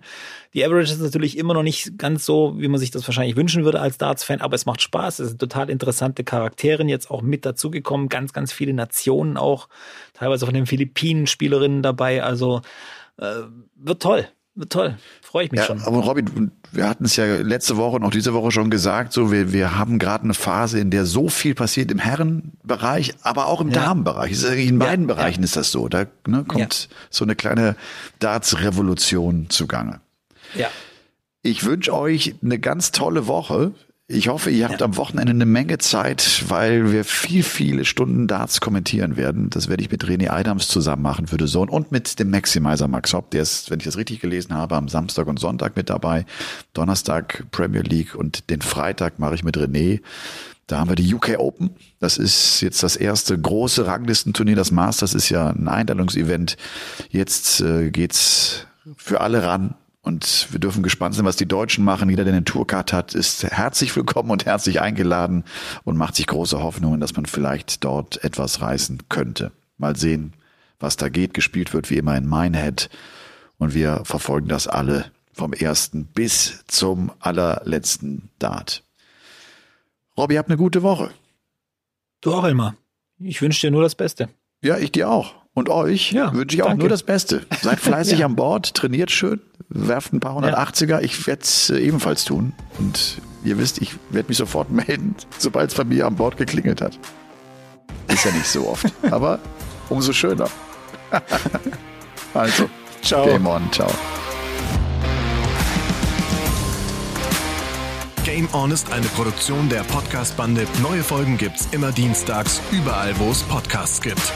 Die Average ist natürlich immer noch nicht ganz so, wie man sich das wahrscheinlich wünschen würde als Darts-Fan, aber es macht Spaß. Es sind total interessante Charaktere jetzt auch mit dazugekommen. Ganz, ganz viele Nationen auch. Teilweise von den Philippinen-Spielerinnen dabei. Also äh, wird toll. Toll. Freue ich mich ja, schon. Aber Robin, wir hatten es ja letzte Woche und auch diese Woche schon gesagt, so wir, wir haben gerade eine Phase, in der so viel passiert im Herrenbereich, aber auch im ja. Damenbereich. In beiden ja, Bereichen ist das so. Da ne, kommt so eine kleine Darts-Revolution zugange. Ja. Ich wünsche euch eine ganz tolle Woche. Ich hoffe, ihr habt ja. am Wochenende eine Menge Zeit, weil wir viel, viele Stunden Darts kommentieren werden. Das werde ich mit René Adams zusammen machen für The Zone und mit dem Maximizer Max Hopp. Der ist, wenn ich das richtig gelesen habe, am Samstag und Sonntag mit dabei. Donnerstag Premier League und den Freitag mache ich mit René. Da haben wir die UK Open. Das ist jetzt das erste große Ranglistenturnier. Das Masters ist ja ein Einladungsevent. Jetzt äh, geht's für alle ran und wir dürfen gespannt sein, was die Deutschen machen. Jeder, der eine Tourcard hat, ist herzlich willkommen und herzlich eingeladen und macht sich große Hoffnungen, dass man vielleicht dort etwas reißen könnte. Mal sehen, was da geht. Gespielt wird wie immer in Minehead. Und wir verfolgen das alle vom ersten bis zum allerletzten Dart. Robby, habt eine gute Woche. Du auch, Elmar. Ich wünsche dir nur das Beste. Ja, ich dir auch. Und euch ja, wünsche ich auch danke. nur das Beste. Seid [laughs] fleißig ja. an Bord, trainiert schön, werft ein paar 180er. Ich werde es äh, ebenfalls tun. Und ihr wisst, ich werde mich sofort [laughs] melden, sobald es bei mir an Bord geklingelt hat. Ist ja nicht so oft, [laughs] aber umso schöner. [laughs] also, ciao. Game on, ciao. Game On ist eine Produktion der Podcast-Bande. Neue Folgen gibt's immer dienstags, überall, wo es Podcasts gibt.